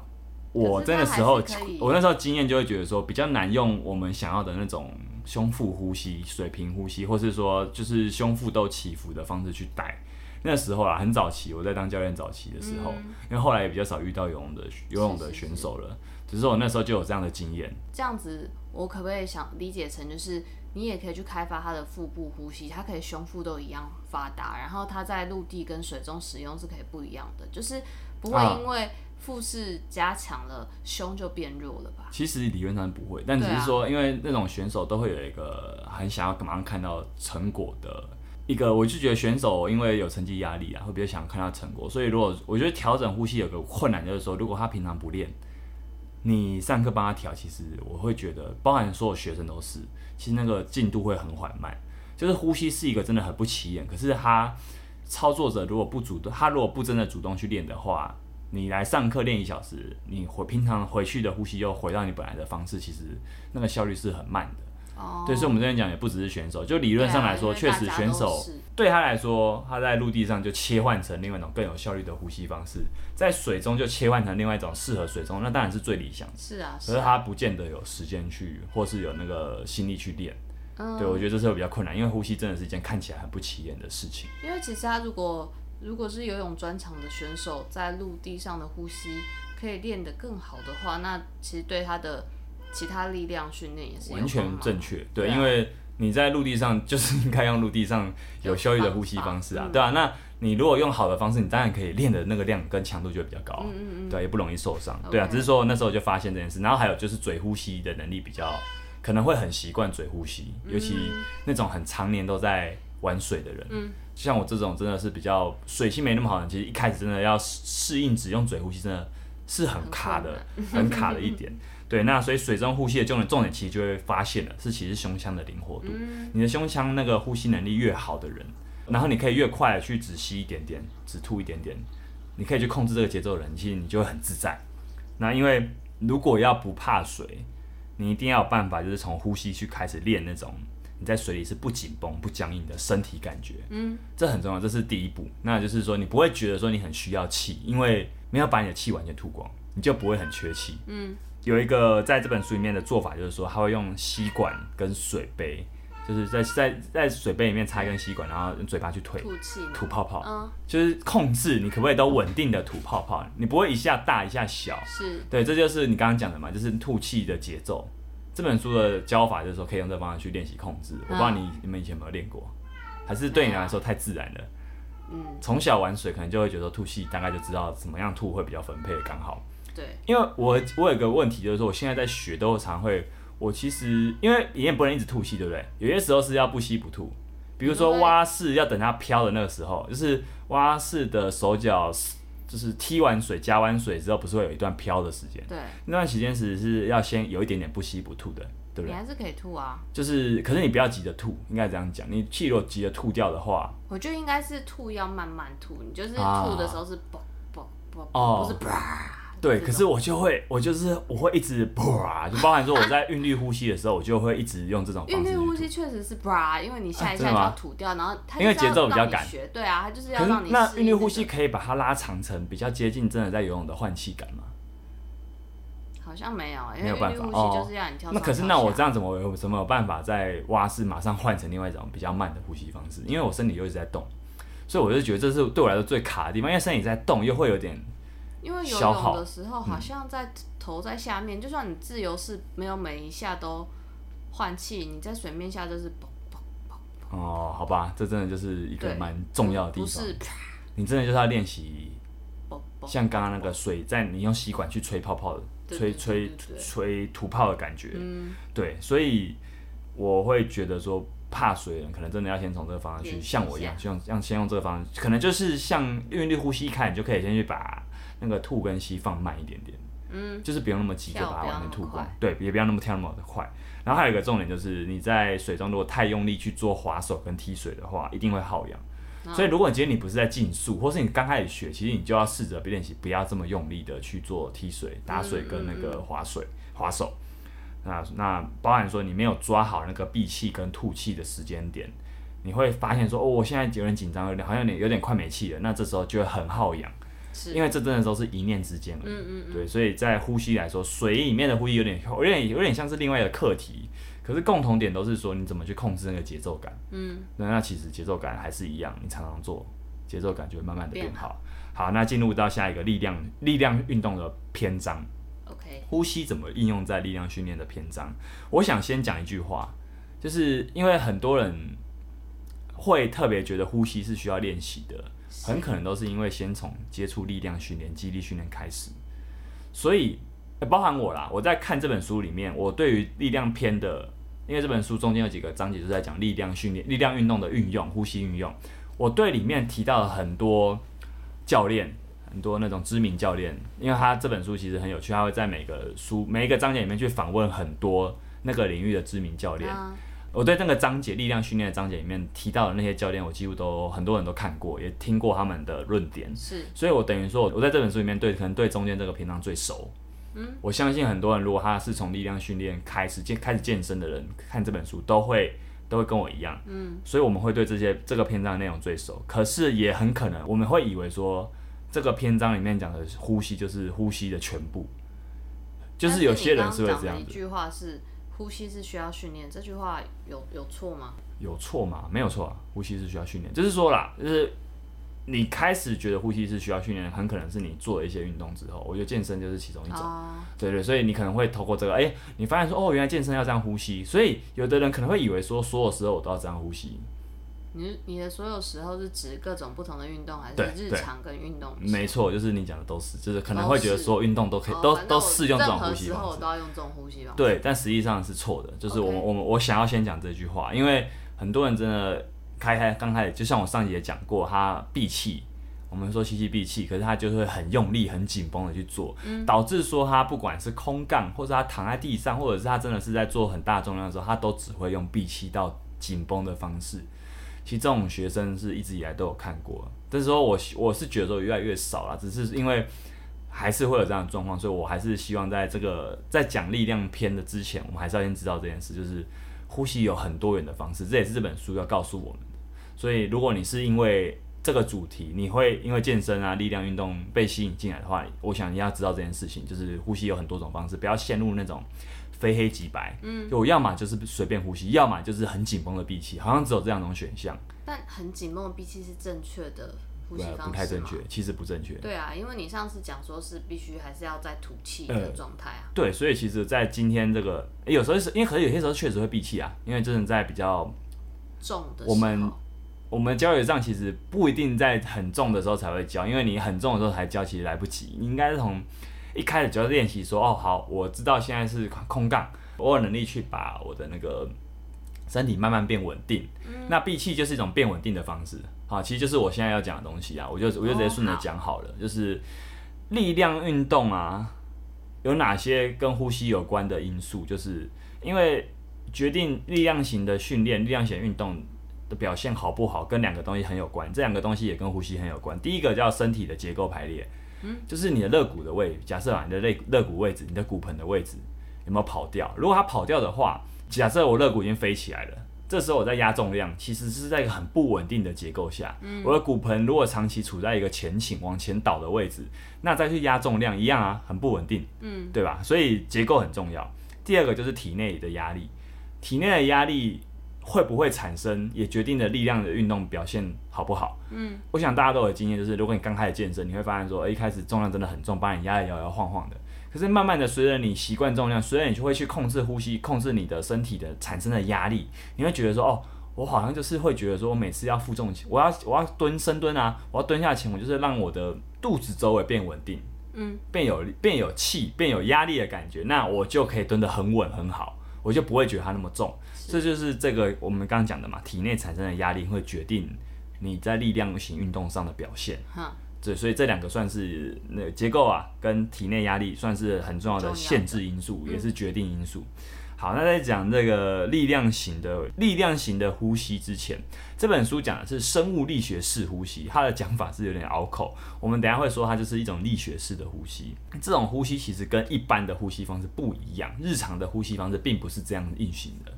我那个时候，我那时候经验就会觉得说比较难用我们想要的那种胸腹呼吸、水平呼吸，或是说就是胸腹都起伏的方式去带。那时候啊，很早期我在当教练早期的时候，因为后来也比较少遇到游泳的游泳的选手了，只是我那时候就有这样的经验。这样子，我可不可以想理解成就是你也可以去开发他的腹部呼吸，他可以胸腹都一样发达，然后他在陆地跟水中使用是可以不一样的，就是不会因为。腹式加强了，胸就变弱了吧？其实理论上不会，但只是说，因为那种选手都会有一个很想要马上看到成果的一个，我就觉得选手因为有成绩压力啊，会比较想看到成果。所以如果我觉得调整呼吸有个困难，就是说，如果他平常不练，你上课帮他调，其实我会觉得，包含所有学生都是，其实那个进度会很缓慢。就是呼吸是一个真的很不起眼，可是他操作者如果不主动，他如果不真的主动去练的话。你来上课练一小时，你回平常回去的呼吸又回到你本来的方式，其实那个效率是很慢的。哦，对，所以我们这边讲也不只是选手，就理论上来说，确实选手对他来说，他在陆地上就切换成另外一种更有效率的呼吸方式，在水中就切换成另外一种适合水中，那当然是最理想的。是啊，可是他不见得有时间去，或是有那个心力去练。嗯，对，我觉得这是会比较困难，因为呼吸真的是一件看起来很不起眼的事情。因为其实他如果如果是游泳专长的选手，在陆地上的呼吸可以练得更好的话，那其实对他的其他力量训练也是完全正确。对，因为你在陆地上就是应该用陆地上有效率的呼吸方式啊，对啊，那你如果用好的方式，你当然可以练的那个量跟强度就会比较高，嗯嗯嗯，对啊，也不容易受伤。对啊，只是说那时候就发现这件事，然后还有就是嘴呼吸的能力比较可能会很习惯嘴呼吸，尤其那种很常年都在玩水的人。嗯像我这种真的是比较水性没那么好的，其实一开始真的要适应只用嘴呼吸，真的是很卡的，很卡的一点。对，那所以水中呼吸的重点重点其实就会发现了，是其实胸腔的灵活度。你的胸腔那个呼吸能力越好的人，然后你可以越快的去只吸一点点，只吐一点点，你可以去控制这个节奏的人，其实你就会很自在。那因为如果要不怕水，你一定要有办法，就是从呼吸去开始练那种你在水里是不紧绷、不僵硬的身体感觉。嗯，这很重要，这是第一步。那就是说，你不会觉得说你很需要气，因为没有把你的气完全吐光，你就不会很缺气。嗯，有一个在这本书里面的做法，就是说他会用吸管跟水杯。就是在在在水杯里面插一根吸管，然后用嘴巴去推吐气、吐泡泡，嗯，就是控制你可不可以都稳定的吐泡泡，你不会一下大一下小，是对，这就是你刚刚讲的嘛，就是吐气的节奏。这本书的教法就是说可以用这方法去练习控制。我不知道你你们以前有没有练过，还是对你来说太自然了？嗯，从小玩水可能就会觉得吐气大概就知道怎么样吐会比较分配刚好。对，因为我我有个问题就是说我现在在学都常会。我其实因为你也不能一直吐气，对不对？有些时候是要不吸不吐，比如说蛙式要等它飘的那个时候，就是蛙式的手脚就是踢完水、加完水之后，不是会有一段飘的时间？对，那段时间是是要先有一点点不吸不吐的，对不对？你还是可以吐啊，就是可是你不要急着吐，应该这样讲。你气如果急着吐掉的话，我觉得应该是吐要慢慢吐，你就是吐的时候是啵啵啵，不是啪。对，可是我就会，我就是我会一直 bra，就包含说我在韵律呼吸的时候，我就会一直用这种方式。韵律呼吸确实是 bra，因为你下一下就要吐掉，啊、然后它因为节奏比较赶。对啊，它就是要让你、这个。那韵律呼吸可以把它拉长成比较接近真的在游泳的换气感吗？好像没有，因为没有办法哦。那可是那我这样怎么有什么有办法在蛙式马上换成另外一种比较慢的呼吸方式？因为我身体又一直在动，所以我就觉得这是对我来说最卡的地方，因为身体在动又会有点。因为游泳的时候，好像在头在下面，嗯、就算你自由式没有每一下都换气，你在水面下就是嘣嘣嘣。哦，好吧，这真的就是一个蛮重要的地方。不是，你真的就是要练习，像刚刚那个水在你用吸管去吹泡泡的，吹吹吹吐泡的感觉。嗯，对，所以我会觉得说，怕水的人可能真的要先从这个方向去，像我一样，像像先用这个方向，可能就是像韵律呼吸，一开始你就可以先去把。那个吐跟吸放慢一点点，嗯，就是不用那么急就把它完全吐光，对，也不要那么跳那么的快。然后还有一个重点就是你在水中如果太用力去做划手跟踢水的话，一定会耗氧。嗯、所以如果你今天你不是在竞速，或是你刚开始学，其实你就要试着练习不要这么用力的去做踢水、打水跟那个划水、划手。那那包含说你没有抓好那个闭气跟吐气的时间点，你会发现说哦，我现在有点紧张，有点好像有点有点快没气了，那这时候就会很耗氧。因为这真的都是一念之间而已，嗯嗯嗯，对，所以在呼吸来说，水里面的呼吸有点有点有点像是另外一个课题，可是共同点都是说你怎么去控制那个节奏感，嗯，那那其实节奏感还是一样，你常常做，节奏感就会慢慢的变好。好，那进入到下一个力量力量运动的篇章，OK，呼吸怎么应用在力量训练的篇章？我想先讲一句话，就是因为很多人会特别觉得呼吸是需要练习的。很可能都是因为先从接触力量训练、肌力训练开始，所以包含我啦。我在看这本书里面，我对于力量篇的，因为这本书中间有几个章节是在讲力量训练、力量运动的运用、呼吸运用。我对里面提到了很多教练，很多那种知名教练，因为他这本书其实很有趣，他会在每个书每一个章节里面去访问很多那个领域的知名教练。我对那个章节力量训练的章节里面提到的那些教练，我几乎都很多人都看过，也听过他们的论点。是，所以我等于说，我在这本书里面对可能对中间这个篇章最熟。嗯，我相信很多人如果他是从力量训练开始健开始健身的人，看这本书都会都会跟我一样。嗯，所以我们会对这些这个篇章的内容最熟。可是也很可能我们会以为说，这个篇章里面讲的呼吸就是呼吸的全部，就是有些人是会这样子。一句话是。呼吸是需要训练，这句话有有错吗？有错吗？没有错啊，呼吸是需要训练。就是说啦，就是你开始觉得呼吸是需要训练，很可能是你做了一些运动之后，我觉得健身就是其中一种。哦、对，对对，所以你可能会透过这个，哎、欸，你发现说，哦，原来健身要这样呼吸，所以有的人可能会以为说，所有时候我都要这样呼吸。你你的所有时候是指各种不同的运动，还是日常跟运动？没错，就是你讲的都是，就是可能会觉得所有运动都可以，都都适用这种呼吸方式。时候我都要用这种呼吸方式。对，但实际上是错的。就是我们我们我想要先讲这句话，因为很多人真的开开刚开始，就像我上集也讲过，他闭气，我们说吸气闭气，可是他就会很用力、很紧绷的去做，导致说他不管是空杠，或者他躺在地上，或者是他真的是在做很大重量的时候，他都只会用闭气到紧绷的方式。其实这种学生是一直以来都有看过，但是说我我是觉得说越来越少了，只是因为还是会有这样的状况，所以我还是希望在这个在讲力量篇的之前，我们还是要先知道这件事，就是呼吸有很多元的方式，这也是这本书要告诉我们的。所以如果你是因为这个主题，你会因为健身啊、力量运动被吸引进来的话，我想你要知道这件事情，就是呼吸有很多种方式，不要陷入那种非黑即白。嗯，就我要么就是随便呼吸，要么就是很紧绷的闭气，好像只有这两种选项。但很紧绷的闭气是正确的呼吸方式吗？不太正确，其实不正确。对啊，因为你上次讲说是必须还是要在吐气的状态啊、呃。对，所以其实，在今天这个，有时候是因为可能有些时候确实会闭气啊，因为真的在比较重的我们。我们教学上其实不一定在很重的时候才会教，因为你很重的时候才教，其实来不及。你应该是从一开始就要练习说，哦，好，我知道现在是空杠，我有能力去把我的那个身体慢慢变稳定。嗯、那闭气就是一种变稳定的方式，好，其实就是我现在要讲的东西啊，我就我就直接顺着讲好了，哦、好就是力量运动啊，有哪些跟呼吸有关的因素？就是因为决定力量型的训练、力量型运动。的表现好不好，跟两个东西很有关，这两个东西也跟呼吸很有关。第一个叫身体的结构排列，嗯，就是你的肋骨的位置，假设啊，你的肋肋骨位置，你的骨盆的位置有没有跑掉？如果它跑掉的话，假设我肋骨已经飞起来了，这时候我在压重量，其实是在一个很不稳定的结构下，嗯，我的骨盆如果长期处在一个前倾往前倒的位置，那再去压重量一样啊，很不稳定，嗯，对吧？所以结构很重要。第二个就是体内的压力，体内的压力。会不会产生，也决定了力量的运动表现好不好。嗯，我想大家都有经验，就是如果你刚开始健身，你会发现说，哎，一开始重量真的很重，把你压得摇摇晃晃的。可是慢慢的，随着你习惯重量，随着你就会去控制呼吸，控制你的身体的产生的压力，你会觉得说，哦，我好像就是会觉得说，我每次要负重前，我要我要蹲深蹲啊，我要蹲下前，我就是让我的肚子周围变稳定，嗯，变有变有气，变有压力的感觉，那我就可以蹲得很稳很好，我就不会觉得它那么重。这就是这个我们刚刚讲的嘛，体内产生的压力会决定你在力量型运动上的表现。哈，对，所以这两个算是那个结构啊，跟体内压力算是很重要的限制因素，也是决定因素。好，那在讲这个力量型的力量型的呼吸之前，这本书讲的是生物力学式呼吸，它的讲法是有点拗口。我们等下会说它就是一种力学式的呼吸。这种呼吸其实跟一般的呼吸方式不一样，日常的呼吸方式并不是这样运行的。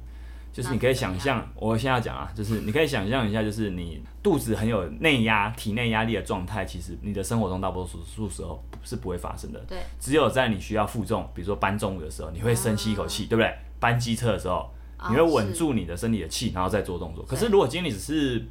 就是你可以想象，我现在要讲啊，就是你可以想象一下，就是你肚子很有内压、体内压力的状态，其实你的生活中大多数时候是不会发生的。对，只有在你需要负重，比如说搬重物的时候，你会深吸一口气，对不对？搬机车的时候，你会稳住你的身体的气，然后再做动作。可是如果今天你只是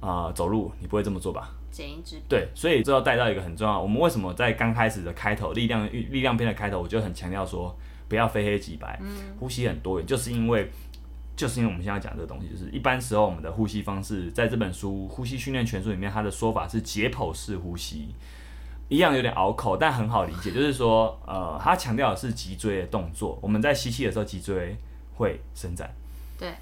啊、呃、走路，你不会这么做吧？减一支。对，所以这要带到一个很重要，我们为什么在刚开始的开头力量力量篇的开头，我就很强调说不要非黑即白，呼吸很多元，就是因为。就是因为我们现在讲这个东西，就是一般时候我们的呼吸方式，在这本书《呼吸训练全书》里面，它的说法是解剖式呼吸，一样有点拗口，但很好理解。就是说，呃，它强调的是脊椎的动作。我们在吸气的时候，脊椎会伸展，对，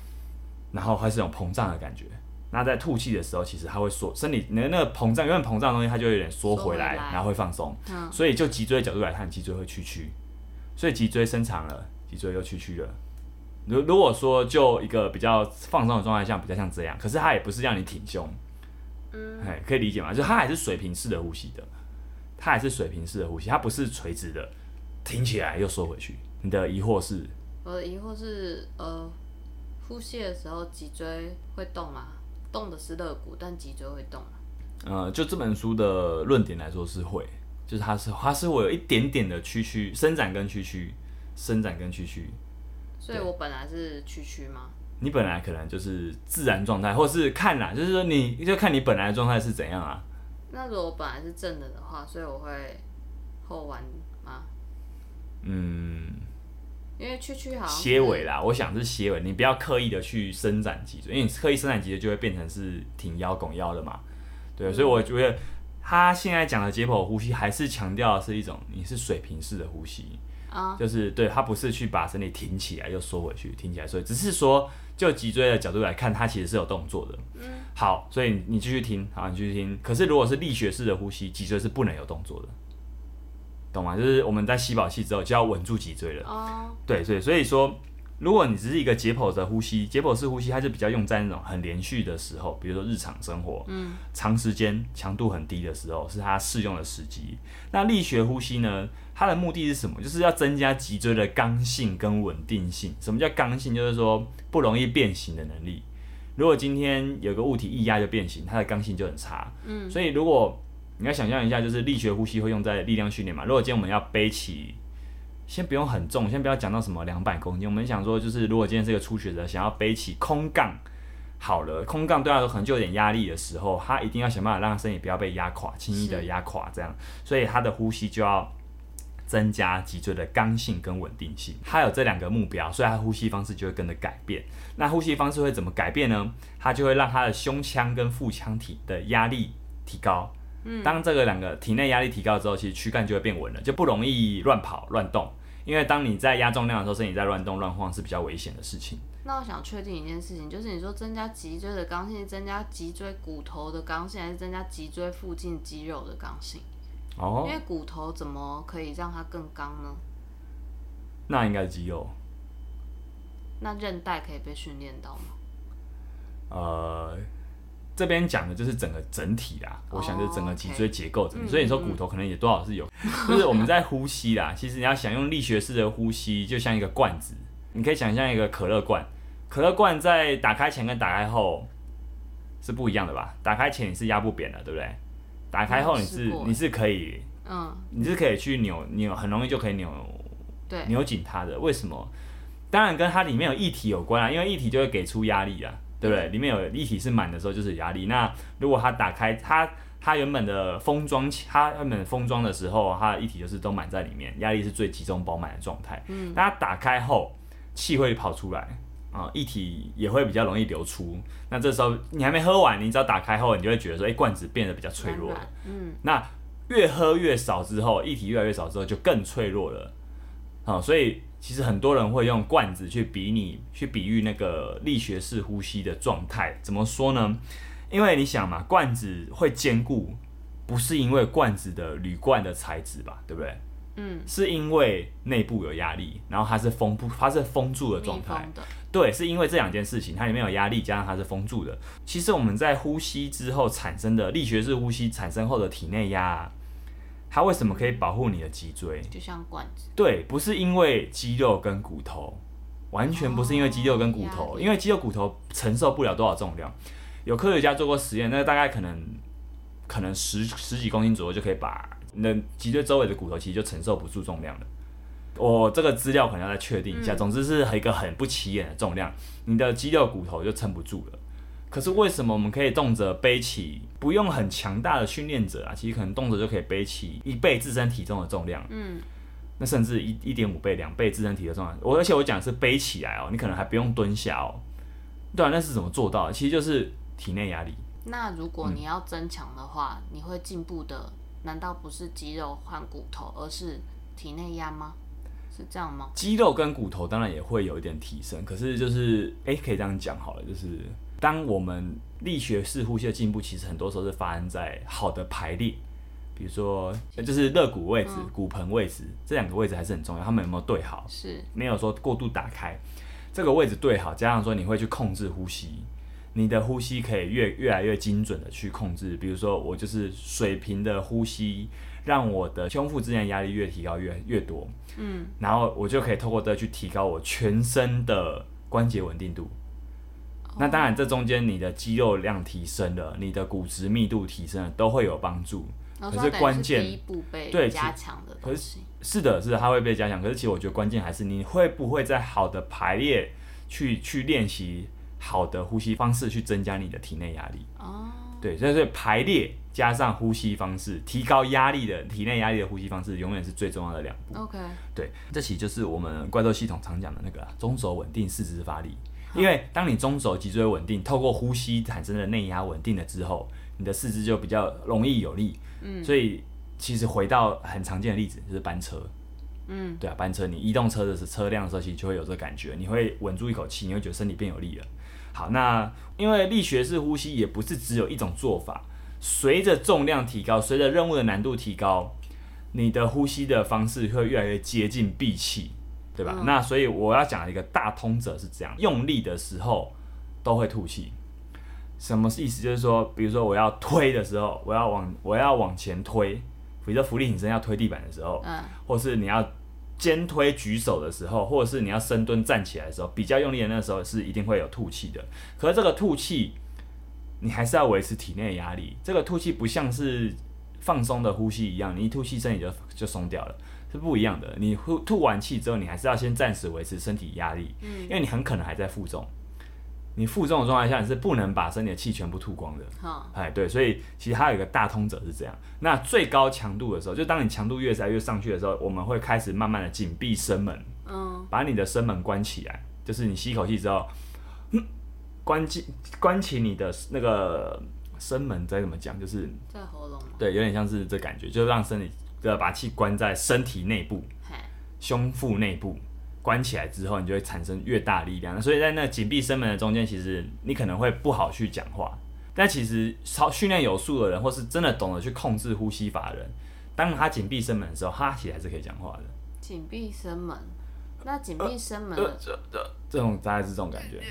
然后还是有膨胀的感觉。那在吐气的时候，其实它会缩，身体你的那个膨胀，因为膨胀的东西，它就有点缩回来，然后会放松。嗯，所以就脊椎的角度来看，脊椎会屈曲，所以脊椎伸长了，脊椎又屈曲了。如如果说就一个比较放松的状态下，比较像这样，可是它也不是让你挺胸，嗯，哎，可以理解吗？就它还是水平式的呼吸的，它还是水平式的呼吸，它不是垂直的，挺起来又缩回去。你的疑惑是？我的疑惑是，呃，呼吸的时候脊椎会动吗？动的是肋骨，但脊椎会动吗？呃，就这本书的论点来说是会，就是它是它是会有一点点的屈曲，伸展跟屈曲，伸展跟屈曲。所以我本来是屈曲吗？你本来可能就是自然状态，或是看啦，就是说你就看你本来的状态是怎样啊。那如果我本来是正的的话，所以我会后弯吗？嗯，因为屈曲好像些微啦，我想是些微，你不要刻意的去伸展脊椎，因为你刻意伸展脊椎就会变成是挺腰拱腰的嘛。对，嗯、所以我觉得他现在讲的解剖呼吸还是强调的是一种你是水平式的呼吸。就是对，它不是去把身体挺起来又缩回去，挺起来，所以只是说就脊椎的角度来看，它其实是有动作的。嗯，好，所以你继续听，好，你继续听。可是如果是力学式的呼吸，脊椎是不能有动作的，懂吗？就是我们在吸饱气之后就要稳住脊椎了。哦，对，所以所以说如果你只是一个解剖的呼吸，解剖式呼吸，它是比较用在那种很连续的时候，比如说日常生活，嗯，长时间强度很低的时候，是它适用的时机。那力学呼吸呢？它的目的是什么？就是要增加脊椎的刚性跟稳定性。什么叫刚性？就是说不容易变形的能力。如果今天有个物体一压就变形，它的刚性就很差。嗯，所以如果你要想象一下，就是力学呼吸会用在力量训练嘛。如果今天我们要背起先不用很重，先不要讲到什么两百公斤。我们想说，就是如果今天是一个初学者，想要背起空杠，好了，空杠对他来说可能就有点压力的时候，他一定要想办法让他身体不要被压垮，轻易的压垮这样。所以他的呼吸就要增加脊椎的刚性跟稳定性。他有这两个目标，所以他呼吸方式就会跟着改变。那呼吸方式会怎么改变呢？他就会让他的胸腔跟腹腔体的压力提高。当这个两个体内压力提高之后，其实躯干就会变稳了，就不容易乱跑乱动。因为当你在压重量的时候，身体在乱动乱晃是比较危险的事情。那我想确定一件事情，就是你说增加脊椎的刚性，增加脊椎骨头的刚性，还是增加脊椎附近肌肉的刚性？哦，因为骨头怎么可以让它更刚呢？那应该是肌肉。那韧带可以被训练到吗？呃。这边讲的就是整个整体啦，oh, 我想就是整个脊椎结构整体，okay. 所以你说骨头可能也多少是有，嗯、就是我们在呼吸啦。其实你要想用力学式的呼吸，就像一个罐子，你可以想象一个可乐罐，可乐罐在打开前跟打开后是不一样的吧？打开前你是压不扁的，对不对？打开后你是你是可以，嗯，你是可以去扭扭，很容易就可以扭，对，扭紧它的。为什么？当然跟它里面有液体有关啊，因为液体就会给出压力啊。对不对？里面有液体是满的时候就是压力。那如果它打开，它它原本的封装，它原本封装的时候，它的液体就是都满在里面，压力是最集中饱满的状态。嗯。那它打开后，气会跑出来啊，液体也会比较容易流出。那这时候你还没喝完，你只要打开后，你就会觉得说，哎，罐子变得比较脆弱了。嗯。那越喝越少之后，液体越来越少之后，就更脆弱了。好，所以。其实很多人会用罐子去比拟，去比喻那个力学式呼吸的状态。怎么说呢？因为你想嘛，罐子会坚固，不是因为罐子的铝罐的材质吧？对不对？嗯，是因为内部有压力，然后它是封不，它是封住的状态。对，是因为这两件事情，它里面有压力，加上它是封住的。其实我们在呼吸之后产生的力学式呼吸产生后的体内压。它为什么可以保护你的脊椎？就像罐子。对，不是因为肌肉跟骨头，完全不是因为肌肉跟骨头，哦、因为肌肉骨头承受不了多少重量。有科学家做过实验，那大概可能可能十十几公斤左右就可以把你的脊椎周围的骨头其实就承受不住重量了。我这个资料可能要再确定一下。嗯、总之是一个很不起眼的重量，你的肌肉骨头就撑不住了。可是为什么我们可以动辄背起不用很强大的训练者啊？其实可能动辄就可以背起一倍自身体重的重量。嗯，那甚至一一点五倍、两倍自身体的重量。我而且我讲是背起来哦，你可能还不用蹲下哦。对啊，那是怎么做到的？其实就是体内压力。那如果你要增强的话，嗯、你会进步的，难道不是肌肉换骨头，而是体内压吗？是这样吗？肌肉跟骨头当然也会有一点提升，可是就是哎、欸，可以这样讲好了，就是。当我们力学式呼吸的进步，其实很多时候是发生在好的排列，比如说就是肋骨位置、嗯、骨盆位置这两个位置还是很重要，他们有没有对好？是，没有说过度打开，这个位置对好，加上说你会去控制呼吸，你的呼吸可以越越来越精准的去控制。比如说我就是水平的呼吸，让我的胸腹之间的压力越提高越越多，嗯，然后我就可以透过这去提高我全身的关节稳定度。那当然，这中间你的肌肉量提升了，你的骨质密度提升了，都会有帮助。可是关键，对，加强的东西。是的，是的，它会被加强。可是其实我觉得关键还是你会不会在好的排列去去练习好的呼吸方式，去增加你的体内压力。哦。对，所以所以排列加上呼吸方式，提高压力的体内压力的呼吸方式，永远是最重要的两步。OK。对，这其实就是我们怪兽系统常讲的那个中轴稳定，四肢发力。因为当你中轴脊椎稳定，透过呼吸产生的内压稳定了之后，你的四肢就比较容易有力。嗯，所以其实回到很常见的例子，就是班车。嗯，对啊，班车你移动车的是车辆的时候，其实就会有这个感觉，你会稳住一口气，你会觉得身体变有力了。好，那因为力学式呼吸也不是只有一种做法，随着重量提高，随着任务的难度提高，你的呼吸的方式会越来越接近闭气。对吧？嗯、那所以我要讲的一个大通者是这样：用力的时候都会吐气。什么意思？就是说，比如说我要推的时候，我要往我要往前推，比如说浮力挺身要推地板的时候，嗯，或是你要肩推举手的时候，或者是你要深蹲站起来的时候，比较用力的那个时候是一定会有吐气的。可是这个吐气，你还是要维持体内压力。这个吐气不像是放松的呼吸一样，你一吐气身体就就松掉了，是不一样的。你呼吐完气之后，你还是要先暂时维持身体压力，嗯，因为你很可能还在负重。你负重的状态下，你是不能把身体的气全部吐光的。好，哎，对，所以其实它有一个大通者是这样。那最高强度的时候，就当你强度越来越上去的时候，我们会开始慢慢的紧闭声门，嗯，把你的声门关起来，就是你吸一口气之后，嗯，关起关起你的那个声门，再怎么讲，就是在喉咙，对，有点像是这感觉，就是让身体的把气关在身体内部，胸腹内部。关起来之后，你就会产生越大力量。所以在那紧闭声门的中间，其实你可能会不好去讲话。但其实操训练有素的人，或是真的懂得去控制呼吸法的人，当他紧闭声门的时候，他其实还是可以讲话的。紧闭声门，那紧闭声门的、呃呃呃、这种大概是这种感觉。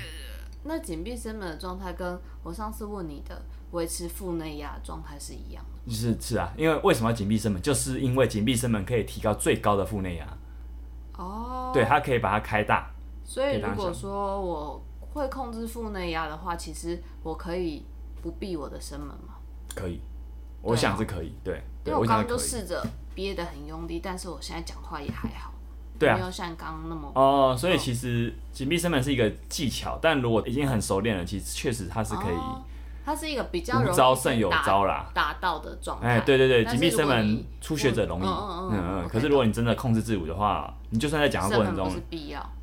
那紧闭声门的状态，跟我上次问你的维持腹内压状态是一样的。是是啊，因为为什么要紧闭声门？就是因为紧闭声门可以提高最高的腹内压。哦，对，它可以把它开大。所以如果说我会控制腹内压的话，其实我可以不闭我的声门吗？可以，我想是可以。对，因为我刚刚就试着憋得很用力，但是我现在讲话也还好，对啊，没有像刚刚那么。哦，所以其实紧闭声门是一个技巧，但如果已经很熟练了，其实确实它是可以。它是一个比较容招胜有招啦，达到的状态。哎，对对对，紧闭声门初学者容易，嗯嗯。可是如果你真的控制自如的话，你就算在讲话过程中，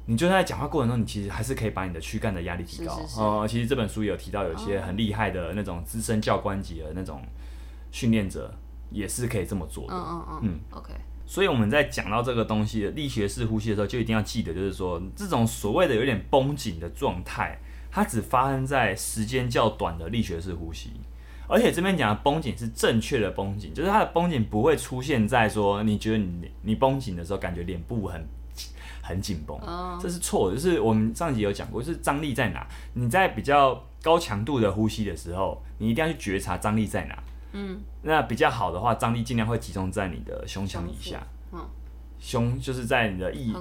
你就算在讲话过程中，你其实还是可以把你的躯干的压力提高。哦，其实这本书也有提到，有些很厉害的那种资深教官级的那种训练者，也是可以这么做的。嗯嗯嗯。嗯，OK。所以我们在讲到这个东西的力学式呼吸的时候，就一定要记得，就是说这种所谓的有点绷紧的状态。它只发生在时间较短的力学式呼吸，而且这边讲的绷紧是正确的绷紧，就是它的绷紧不会出现在说你觉得你你绷紧的时候感觉脸部很很紧绷，这是错的。就是我们上集有讲过，就是张力在哪？你在比较高强度的呼吸的时候，你一定要去觉察张力在哪。嗯，那比较好的话，张力尽量会集中在你的胸腔以下。胸就是在你的腋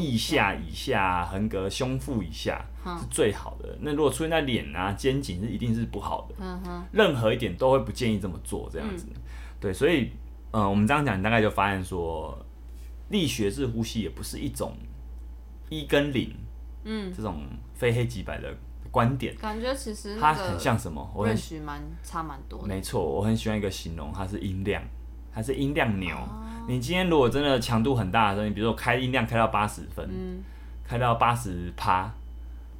腋下以下，横膈胸腹以下是最好的。那如果出现在脸啊、肩颈是一定是不好的。任何一点都会不建议这么做，这样子。对，所以，嗯，我们这样讲，你大概就发现说，力学式呼吸也不是一种一跟零，嗯，这种非黑即白的观点。感觉其实它很像什么？我很喜欢差蛮多。没错，我很喜欢一个形容，它是音量，它是音量牛。你今天如果真的强度很大的时候，你比如说开音量开到八十分，嗯、开到八十趴，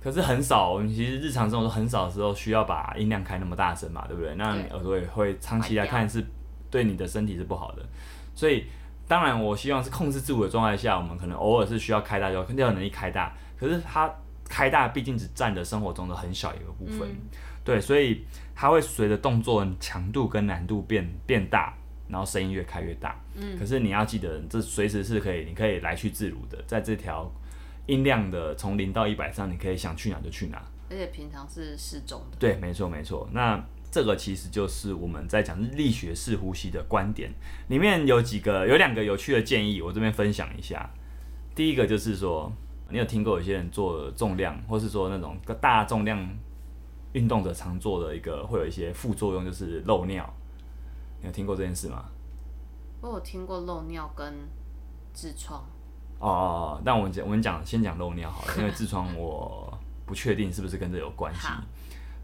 可是很少，我们其实日常生活中很少的时候需要把音量开那么大声嘛，对不对？那你耳朵也会长期来看是对你的身体是不好的。所以当然我希望是控制自我的状态下，我们可能偶尔是需要开大，就肯定有能力开大。可是它开大毕竟只占着生活中的很小一个部分，嗯、对，所以它会随着动作强度跟难度变变大。然后声音越开越大，嗯，可是你要记得，这随时是可以，你可以来去自如的，在这条音量的从零到一百上，你可以想去哪就去哪，而且平常是适中的。对，没错没错。那这个其实就是我们在讲力学式呼吸的观点，里面有几个有两个有趣的建议，我这边分享一下。第一个就是说，你有听过有些人做重量，或是说那种大重量运动者常做的一个，会有一些副作用，就是漏尿。你有听过这件事吗？我有听过漏尿跟痔疮。哦哦哦，那我们讲，我们讲先讲漏尿好了，因为痔疮我不确定是不是跟这有关系。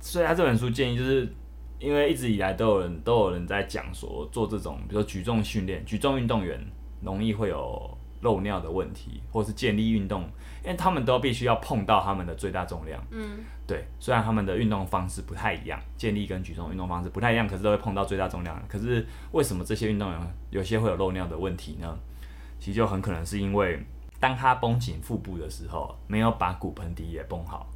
所以他这本书建议就是，因为一直以来都有人都有人在讲说，做这种比如说举重训练、举重运动员容易会有漏尿的问题，或是健力运动。因为他们都必须要碰到他们的最大重量，嗯，对，虽然他们的运动方式不太一样，健力跟举重运动方式不太一样，可是都会碰到最大重量。可是为什么这些运动员有些会有漏尿的问题呢？其实就很可能是因为当他绷紧腹部的时候，没有把骨盆底也绷好，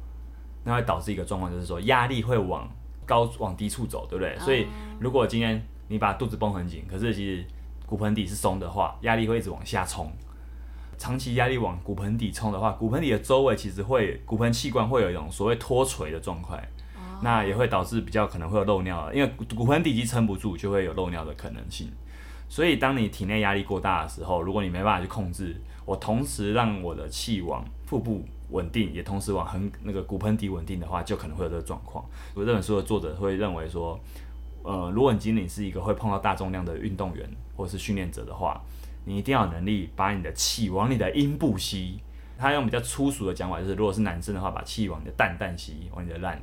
那会导致一个状况，就是说压力会往高往低处走，对不对？所以如果今天你把肚子绷很紧，可是其实骨盆底是松的话，压力会一直往下冲。长期压力往骨盆底冲的话，骨盆底的周围其实会骨盆器官会有一种所谓脱垂的状态，哦、那也会导致比较可能会有漏尿，因为骨盆底肌撑不住，就会有漏尿的可能性。所以当你体内压力过大的时候，如果你没办法去控制，我同时让我的气往腹部稳定，也同时往横那个骨盆底稳定的话，就可能会有这个状况。我这本书的作者会认为说，呃，如果你仅仅是一个会碰到大重量的运动员或是训练者的话，你一定要有能力把你的气往你的阴部吸。他用比较粗俗的讲法，就是如果是男生的话，把气往你的蛋蛋吸，往你的懒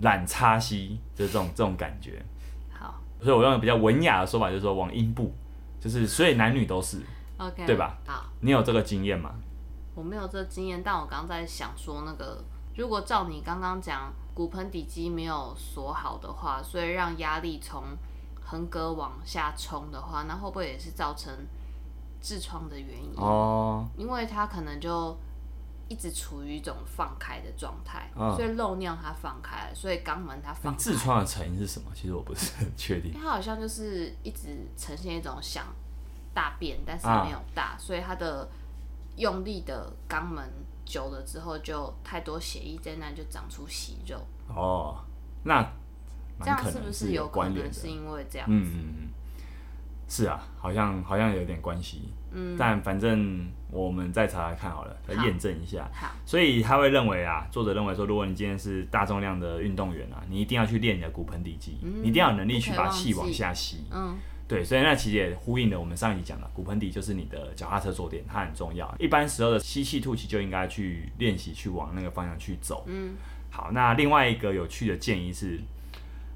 懒叉吸，就是这种这种感觉。好，所以我用比较文雅的说法，就是说往阴部，就是所以男女都是，OK，对吧？好，你有这个经验吗？我没有这个经验，但我刚刚在想说，那个如果照你刚刚讲，骨盆底肌没有锁好的话，所以让压力从横膈往下冲的话，那会不会也是造成痔疮的原因？哦，因为他可能就一直处于一种放开的状态，哦、所以漏尿它放开了，所以肛门它放开。痔疮的成因是什么？其实我不是很确定。它好像就是一直呈现一种想大便，但是没有大，啊、所以它的用力的肛门久了之后，就太多血液在那，就长出息肉。哦，那这样是不是有可能是因为这样子？嗯嗯嗯，是啊，好像好像有点关系。嗯，但反正我们再查查看好了，来验证一下。好，所以他会认为啊，作者认为说，如果你今天是大重量的运动员啊，你一定要去练你的骨盆底肌，嗯、你一定要有能力去把气往下吸。嗯，对，所以那其实也呼应了我们上一集讲的，骨盆底就是你的脚踏车坐垫，它很重要。一般时候的吸气吐气就应该去练习，去往那个方向去走。嗯，好，那另外一个有趣的建议是，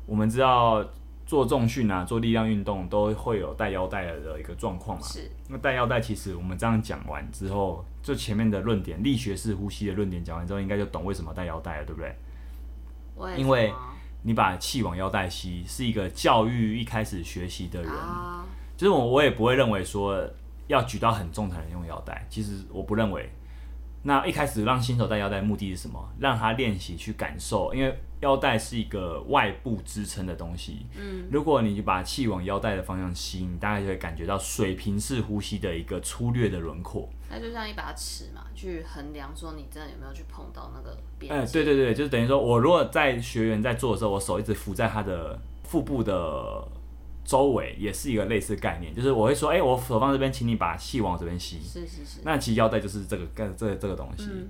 我们知道。做重训啊，做力量运动都会有带腰带的一个状况嘛。是。那带腰带其实我们这样讲完之后，就前面的论点，力学式呼吸的论点讲完之后，应该就懂为什么带腰带了，对不对？为因为你把气往腰带吸，是一个教育一开始学习的人，啊、就是我我也不会认为说要举到很重才能用腰带，其实我不认为。那一开始让新手戴腰带目的是什么？让他练习去感受，因为腰带是一个外部支撑的东西。嗯，如果你把气往腰带的方向吸，你大概就会感觉到水平式呼吸的一个粗略的轮廓。那就像一把尺嘛，去衡量说你真的有没有去碰到那个边。哎、欸，对对对，就是等于说我如果在学员在做的时候，我手一直扶在他的腹部的。周围也是一个类似概念，就是我会说，哎、欸，我手放这边，请你把气往这边吸。是是是。那其实腰带就是这个这这这个东西，嗯、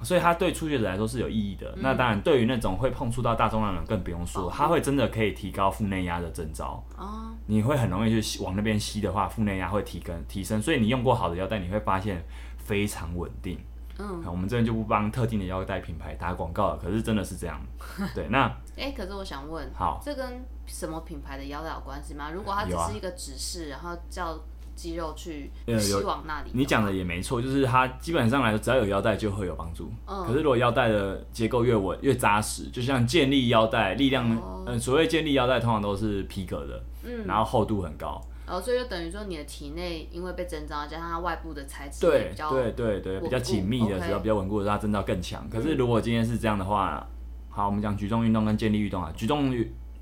所以它对初学者来说是有意义的。嗯、那当然，对于那种会碰触到大重量的人更不用说，它会真的可以提高腹内压的征兆。哦。你会很容易去往那边吸的话，腹内压会提根提升，所以你用过好的腰带，你会发现非常稳定。嗯，我们这边就不帮特定的腰带品牌打广告了，可是真的是这样。对，那哎、欸，可是我想问，好，这跟什么品牌的腰带有关系吗？如果它只是一个指示，啊、然后叫肌肉去吸往那里，你讲的也没错，就是它基本上来说，只要有腰带就会有帮助。嗯，可是如果腰带的结构越稳越扎实，就像建立腰带，力量，哦、嗯，所谓建立腰带通常都是皮革的，嗯，然后厚度很高。哦，所以就等于说你的体内因为被增张，加上它外部的材质对对对对，比较紧密的时候，比较稳固的时候，它征召更强。可是如果今天是这样的话，好，我们讲举重运动跟健力运动啊，举重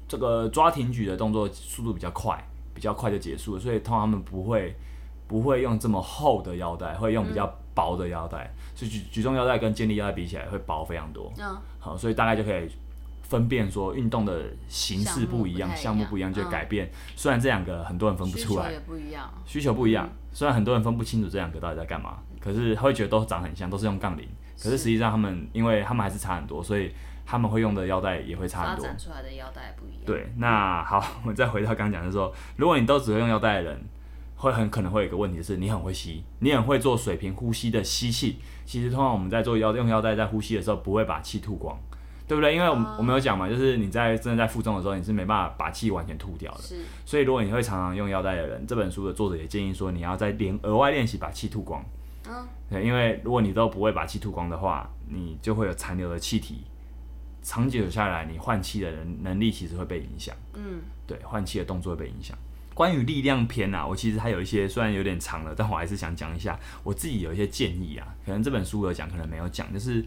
这个抓挺举的动作速度比较快，比较快就结束了，所以通常他们不会不会用这么厚的腰带，会用比较薄的腰带。所以举举重腰带跟健力腰带比起来会薄非常多。嗯，好，所以大概就可以。分辨说运动的形式不一样，项目不一样，就改变。嗯、虽然这两个很多人分不出来，需求也不一样。需求不一样，嗯、虽然很多人分不清楚这两个到底在干嘛，可是会觉得都长很像，都是用杠铃。可是实际上他们，因为他们还是差很多，所以他们会用的腰带也会差很多。发展出来的腰带也不一样。对，那好，我们再回到刚刚讲的说，如果你都只会用腰带的人，会很可能会有一个问题是，你很会吸，你很会做水平呼吸的吸气。其实通常我们在做腰用腰带在呼吸的时候，不会把气吐光。对不对？因为我们我们有讲嘛，就是你在真的在负重的时候，你是没办法把气完全吐掉的。是。所以如果你会常常用腰带的人，这本书的作者也建议说，你要再练额外练习把气吐光。嗯。对，因为如果你都不会把气吐光的话，你就会有残留的气体，长久下来，你换气的人能力其实会被影响。嗯。对，换气的动作会被影响。关于力量篇啊，我其实还有一些虽然有点长了，但我还是想讲一下我自己有一些建议啊，可能这本书有讲，可能没有讲，就是。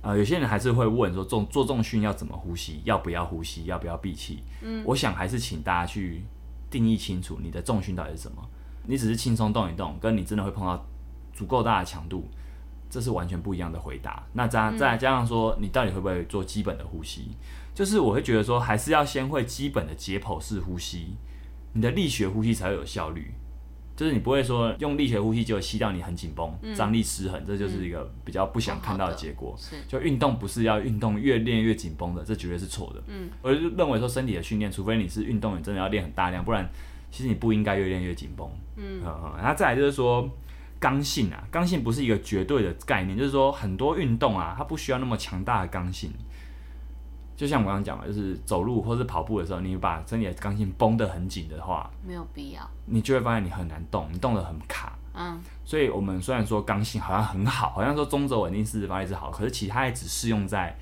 呃，有些人还是会问说，重做重训要怎么呼吸？要不要呼吸？要不要闭气？嗯，我想还是请大家去定义清楚你的重训到底是什么。你只是轻松动一动，跟你真的会碰到足够大的强度，这是完全不一样的回答。那再再加上说，你到底会不会做基本的呼吸？就是我会觉得说，还是要先会基本的解剖式呼吸，你的力学呼吸才会有效率。就是你不会说用力学呼吸就吸到你很紧绷、张力失衡，这就是一个比较不想看到的结果。就运动不是要运动越练越紧绷的，这绝对是错的。嗯，我就认为说身体的训练，除非你是运动员，真的要练很大量，不然其实你不应该越练越紧绷。嗯，然后再来就是说刚性啊，刚性不是一个绝对的概念，就是说很多运动啊，它不需要那么强大的刚性。就像我刚刚讲的，就是走路或是跑步的时候，你把身体的刚性绷得很紧的话，没有必要，你就会发现你很难动，你动得很卡。嗯，所以我们虽然说刚性好像很好，好像说中轴稳定式发力是好，可是其他也只适用在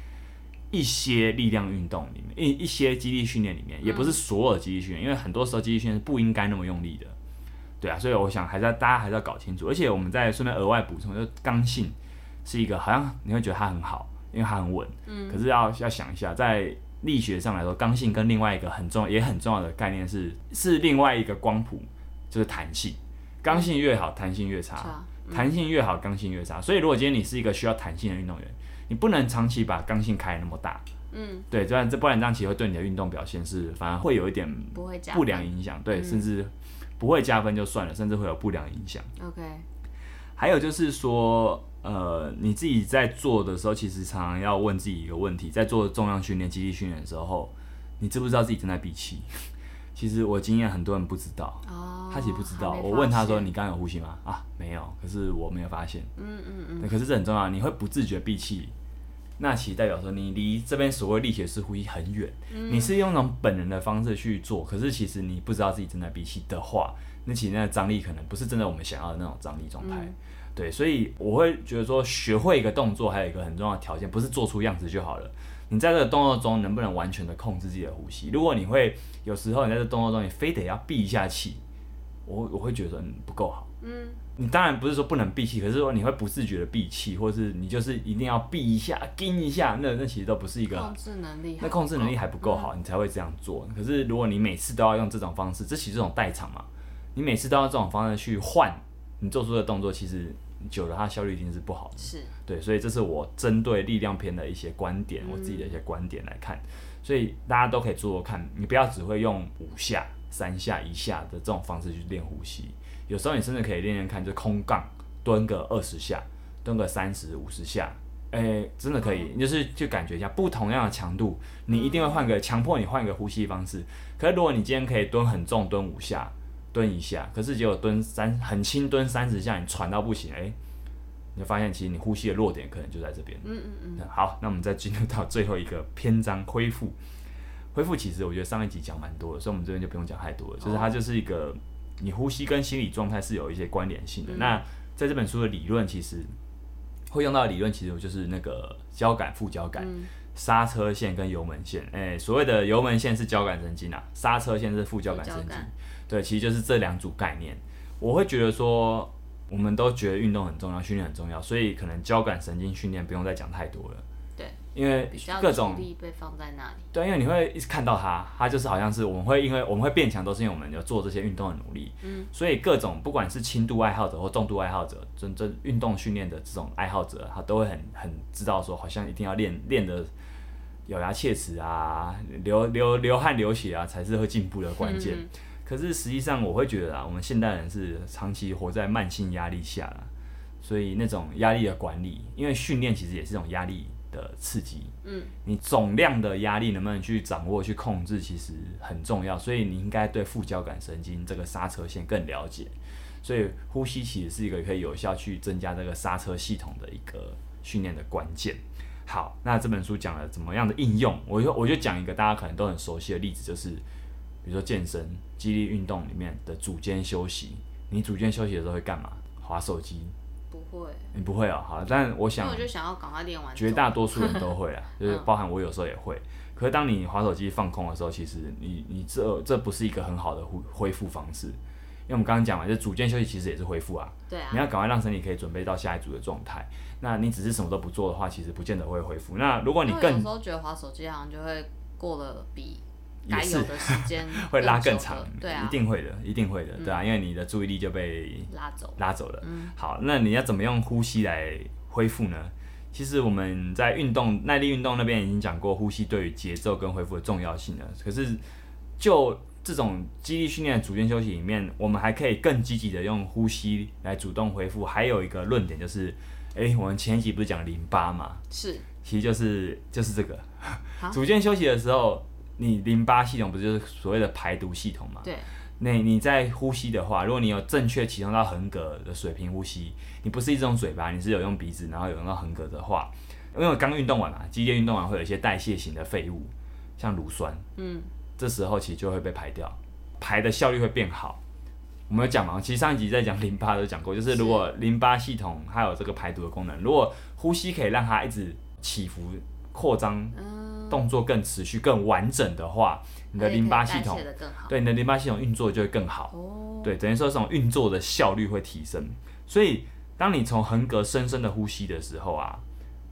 一些力量运动里面，一一些肌力训练里面，也不是所有的肌力训练，因为很多时候肌力训练是不应该那么用力的。对啊，所以我想还是要大家还是要搞清楚，而且我们再顺便额外补充，就是刚性是一个好像你会觉得它很好。因为它很稳，嗯，可是要要想一下，在力学上来说，刚性跟另外一个很重要也很重要的概念是是另外一个光谱，就是弹性。刚性越好，弹性越差；弹性越好，刚性越差。所以如果今天你是一个需要弹性的运动员，你不能长期把刚性开那么大，嗯，对，这样这不然这样其实会对你的运动表现是反而会有一点不良影响，对，甚至不会加分就算了，甚至会有不良影响。OK，还有就是说。呃，你自己在做的时候，其实常常要问自己一个问题：在做重量训练、肌力训练的时候，你知不知道自己正在闭气？其实我经验很多人不知道，哦、他其实不知道。我问他说：“你刚刚有呼吸吗？”啊，没有。可是我没有发现。嗯嗯嗯。可是这很重要，你会不自觉闭气，那其实代表说你离这边所谓力学式呼吸很远。嗯、你是用那种本能的方式去做，可是其实你不知道自己正在闭气的话，那其实那张力可能不是真的我们想要的那种张力状态。嗯对，所以我会觉得说，学会一个动作还有一个很重要的条件，不是做出样子就好了。你在这个动作中能不能完全的控制自己的呼吸？如果你会有时候你在这动作中你非得要闭一下气，我我会觉得你不够好。嗯，你当然不是说不能闭气，可是说你会不自觉的闭气，或是你就是一定要闭一下、盯一下，那那其实都不是一个控制能力，那控制能力还不够好，嗯、你才会这样做。可是如果你每次都要用这种方式，这其实这种代偿嘛，你每次都要这种方式去换你做出的动作，其实。久了，它效率一定是不好的。是对，所以这是我针对力量篇的一些观点，嗯、我自己的一些观点来看。所以大家都可以做做看，你不要只会用五下、三下、一下的这种方式去练呼吸。有时候你甚至可以练练看，就空杠蹲个二十下，蹲个三十五十下，哎、欸，真的可以。你就是去感觉一下不同样的强度，你一定会换个强迫你换一个呼吸方式。可是如果你今天可以蹲很重，蹲五下。蹲一下，可是结果蹲三很轻蹲三十下，你喘到不行，哎、欸，你就发现其实你呼吸的弱点可能就在这边。嗯嗯嗯。好，那我们再进入到最后一个篇章恢复。恢复其实我觉得上一集讲蛮多的，所以我们这边就不用讲太多了。就是它就是一个你呼吸跟心理状态是有一些关联性的。嗯、那在这本书的理论，其实会用到的理论，其实就是那个交感副交感、刹、嗯、车线跟油门线。哎、欸，所谓的油门线是交感神经啊，刹车线是副交感神经。对，其实就是这两组概念。我会觉得说，我们都觉得运动很重要，训练很重要，所以可能交感神经训练不用再讲太多了。对，因为各种力被放在那里。对，因为你会一直看到他，他就是好像是我们会因为我们会变强，都是因为我们有做这些运动的努力。嗯。所以各种不管是轻度爱好者或重度爱好者，真正运动训练的这种爱好者，他都会很很知道说，好像一定要练练的咬牙切齿啊，流流流汗流血啊，才是会进步的关键。嗯可是实际上，我会觉得啊，我们现代人是长期活在慢性压力下了，所以那种压力的管理，因为训练其实也是一种压力的刺激。嗯，你总量的压力能不能去掌握、去控制，其实很重要。所以你应该对副交感神经这个刹车线更了解。所以呼吸其实是一个可以有效去增加这个刹车系统的一个训练的关键。好，那这本书讲了怎么样的应用，我就我就讲一个大家可能都很熟悉的例子，就是。比如说健身、肌力运动里面的组间休息，你组间休息的时候会干嘛？划手机？不会。你不会哦，好，但我想，我就想要赶快练完。绝大多数人都会啊，就是包含我有时候也会。嗯、可是当你滑手机放空的时候，其实你你这这不是一个很好的恢恢复方式，因为我们刚刚讲嘛，就组间休息其实也是恢复啊。对啊。你要赶快让身体可以准备到下一组的状态。那你只是什么都不做的话，其实不见得会恢复。那如果你更有时候觉得滑手机好像就会过了比。该有的时间 会拉更长，对啊，一定会的，一定会的，对啊，因为你的注意力就被拉走拉走了。嗯好，那你要怎么用呼吸来恢复呢？其实我们在运动耐力运动那边已经讲过呼吸对于节奏跟恢复的重要性了。可是就这种肌力训练的组间休息里面，我们还可以更积极的用呼吸来主动恢复。还有一个论点就是，诶，我们前一集不是讲淋巴嘛？是，其实就是就是这个组间休息的时候。你淋巴系统不就是所谓的排毒系统嘛？对。那你在呼吸的话，如果你有正确启动到横膈的水平呼吸，你不是一直用嘴巴，你是有用鼻子，然后有用到横膈的话，因为我刚运动完嘛，激烈运动完会有一些代谢型的废物，像乳酸，嗯，这时候其实就会被排掉，排的效率会变好。我们有讲嘛？其实上一集在讲淋巴都讲过，就是如果淋巴系统还有这个排毒的功能，如果呼吸可以让它一直起伏扩张。嗯动作更持续、更完整的话，你的淋巴系统对你的淋巴系统运作就会更好。哦、对，等于说这种运作的效率会提升。所以，当你从横膈深深的呼吸的时候啊，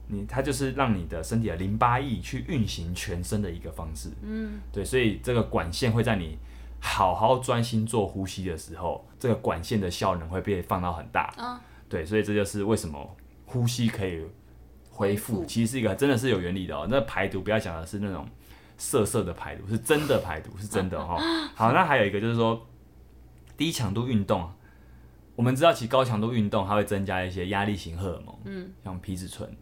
你它就是让你的身体的淋巴液去运行全身的一个方式。嗯，对，所以这个管线会在你好好专心做呼吸的时候，这个管线的效能会被放到很大。嗯、对，所以这就是为什么呼吸可以。恢复其实是一个真的是有原理的哦。那排毒不要讲的是那种色色的排毒，是真的排毒，是真的哈。好，那还有一个就是说低强度运动，我们知道其实高强度运动它会增加一些压力型荷尔蒙，嗯，像皮质醇。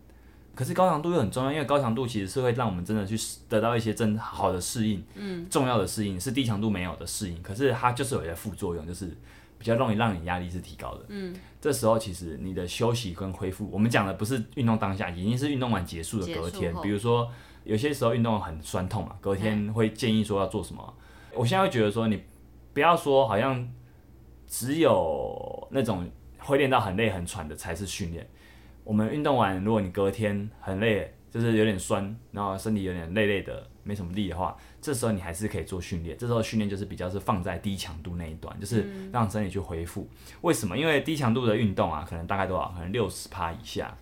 可是高强度又很重要，因为高强度其实是会让我们真的去得到一些真好的适应，嗯，重要的适应是低强度没有的适应。可是它就是有一些副作用，就是。比较容易让你压力是提高的，嗯，这时候其实你的休息跟恢复，我们讲的不是运动当下，已经是运动完结束的隔天。比如说有些时候运动很酸痛嘛，隔天会建议说要做什么？嗯、我现在会觉得说，你不要说好像只有那种会练到很累很喘的才是训练。我们运动完，如果你隔天很累，就是有点酸，然后身体有点累累的，没什么力的话。这时候你还是可以做训练，这时候训练就是比较是放在低强度那一段，就是让身体去恢复。为什么？因为低强度的运动啊，可能大概多少？可能六十趴以下，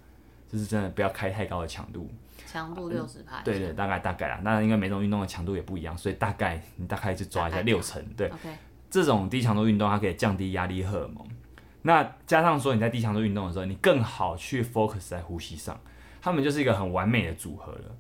就是真的不要开太高的强度。强度六十趴。对对，大概大概啦。那因为每种运动的强度也不一样，所以大概你大概就抓一下六成。对。Okay. 这种低强度运动它可以降低压力荷尔蒙，那加上说你在低强度运动的时候，你更好去 focus 在呼吸上，他们就是一个很完美的组合了。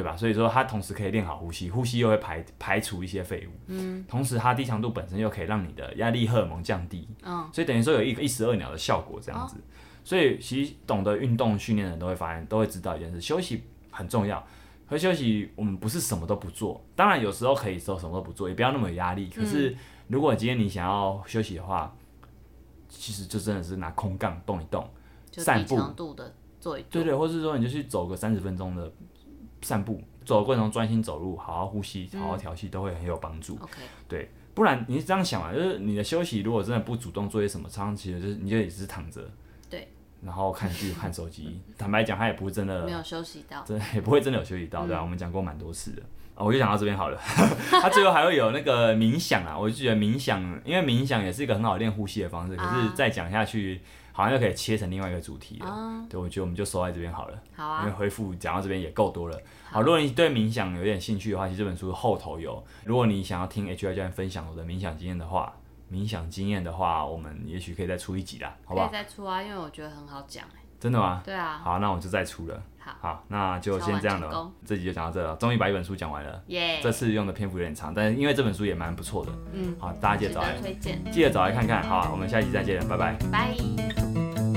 对吧？所以说它同时可以练好呼吸，呼吸又会排排除一些废物，嗯，同时它低强度本身又可以让你的压力荷尔蒙降低，嗯，所以等于说有一个一石二鸟的效果这样子。哦、所以其实懂得运动训练的人都会发现，都会知道一件事：休息很重要。和休息，我们不是什么都不做，当然有时候可以说什么都不做，也不要那么有压力。可是如果今天你想要休息的话，其实就真的是拿空杠动一动，散步，的做一做，对对，或是说你就去走个三十分钟的。散步，走的过程中专心走路，好好呼吸，好好调息，都会很有帮助。OK，对，不然你是这样想啊，就是你的休息如果真的不主动做些什么，常常其实就是你就也只是躺着，对，然后看剧、看手机。坦白讲，他也不是真的没有休息到，真的也不会真的有休息到，对啊，我们讲过蛮多次的。啊，我就讲到这边好了。他最后还会有那个冥想啊，我就觉得冥想，因为冥想也是一个很好练呼吸的方式。可是再讲下去。好像又可以切成另外一个主题了，哦、对，我觉得我们就收在这边好了。好啊，因为回复讲到这边也够多了。好，如果你对冥想有点兴趣的话，其实这本书后头有。如果你想要听 H I 教练分享我的冥想经验的话，冥想经验的话，我们也许可以再出一集啦，好不好？可以再出啊，因为我觉得很好讲。真的吗？对啊。好，那我就再出了。好，好，那就先这样了。这集就讲到这了，终于把一本书讲完了。耶。这次用的篇幅有点长，但是因为这本书也蛮不错的。嗯。好，大家记得找来，推荐，记得找来看看。好，我们下一集再见，拜拜。拜。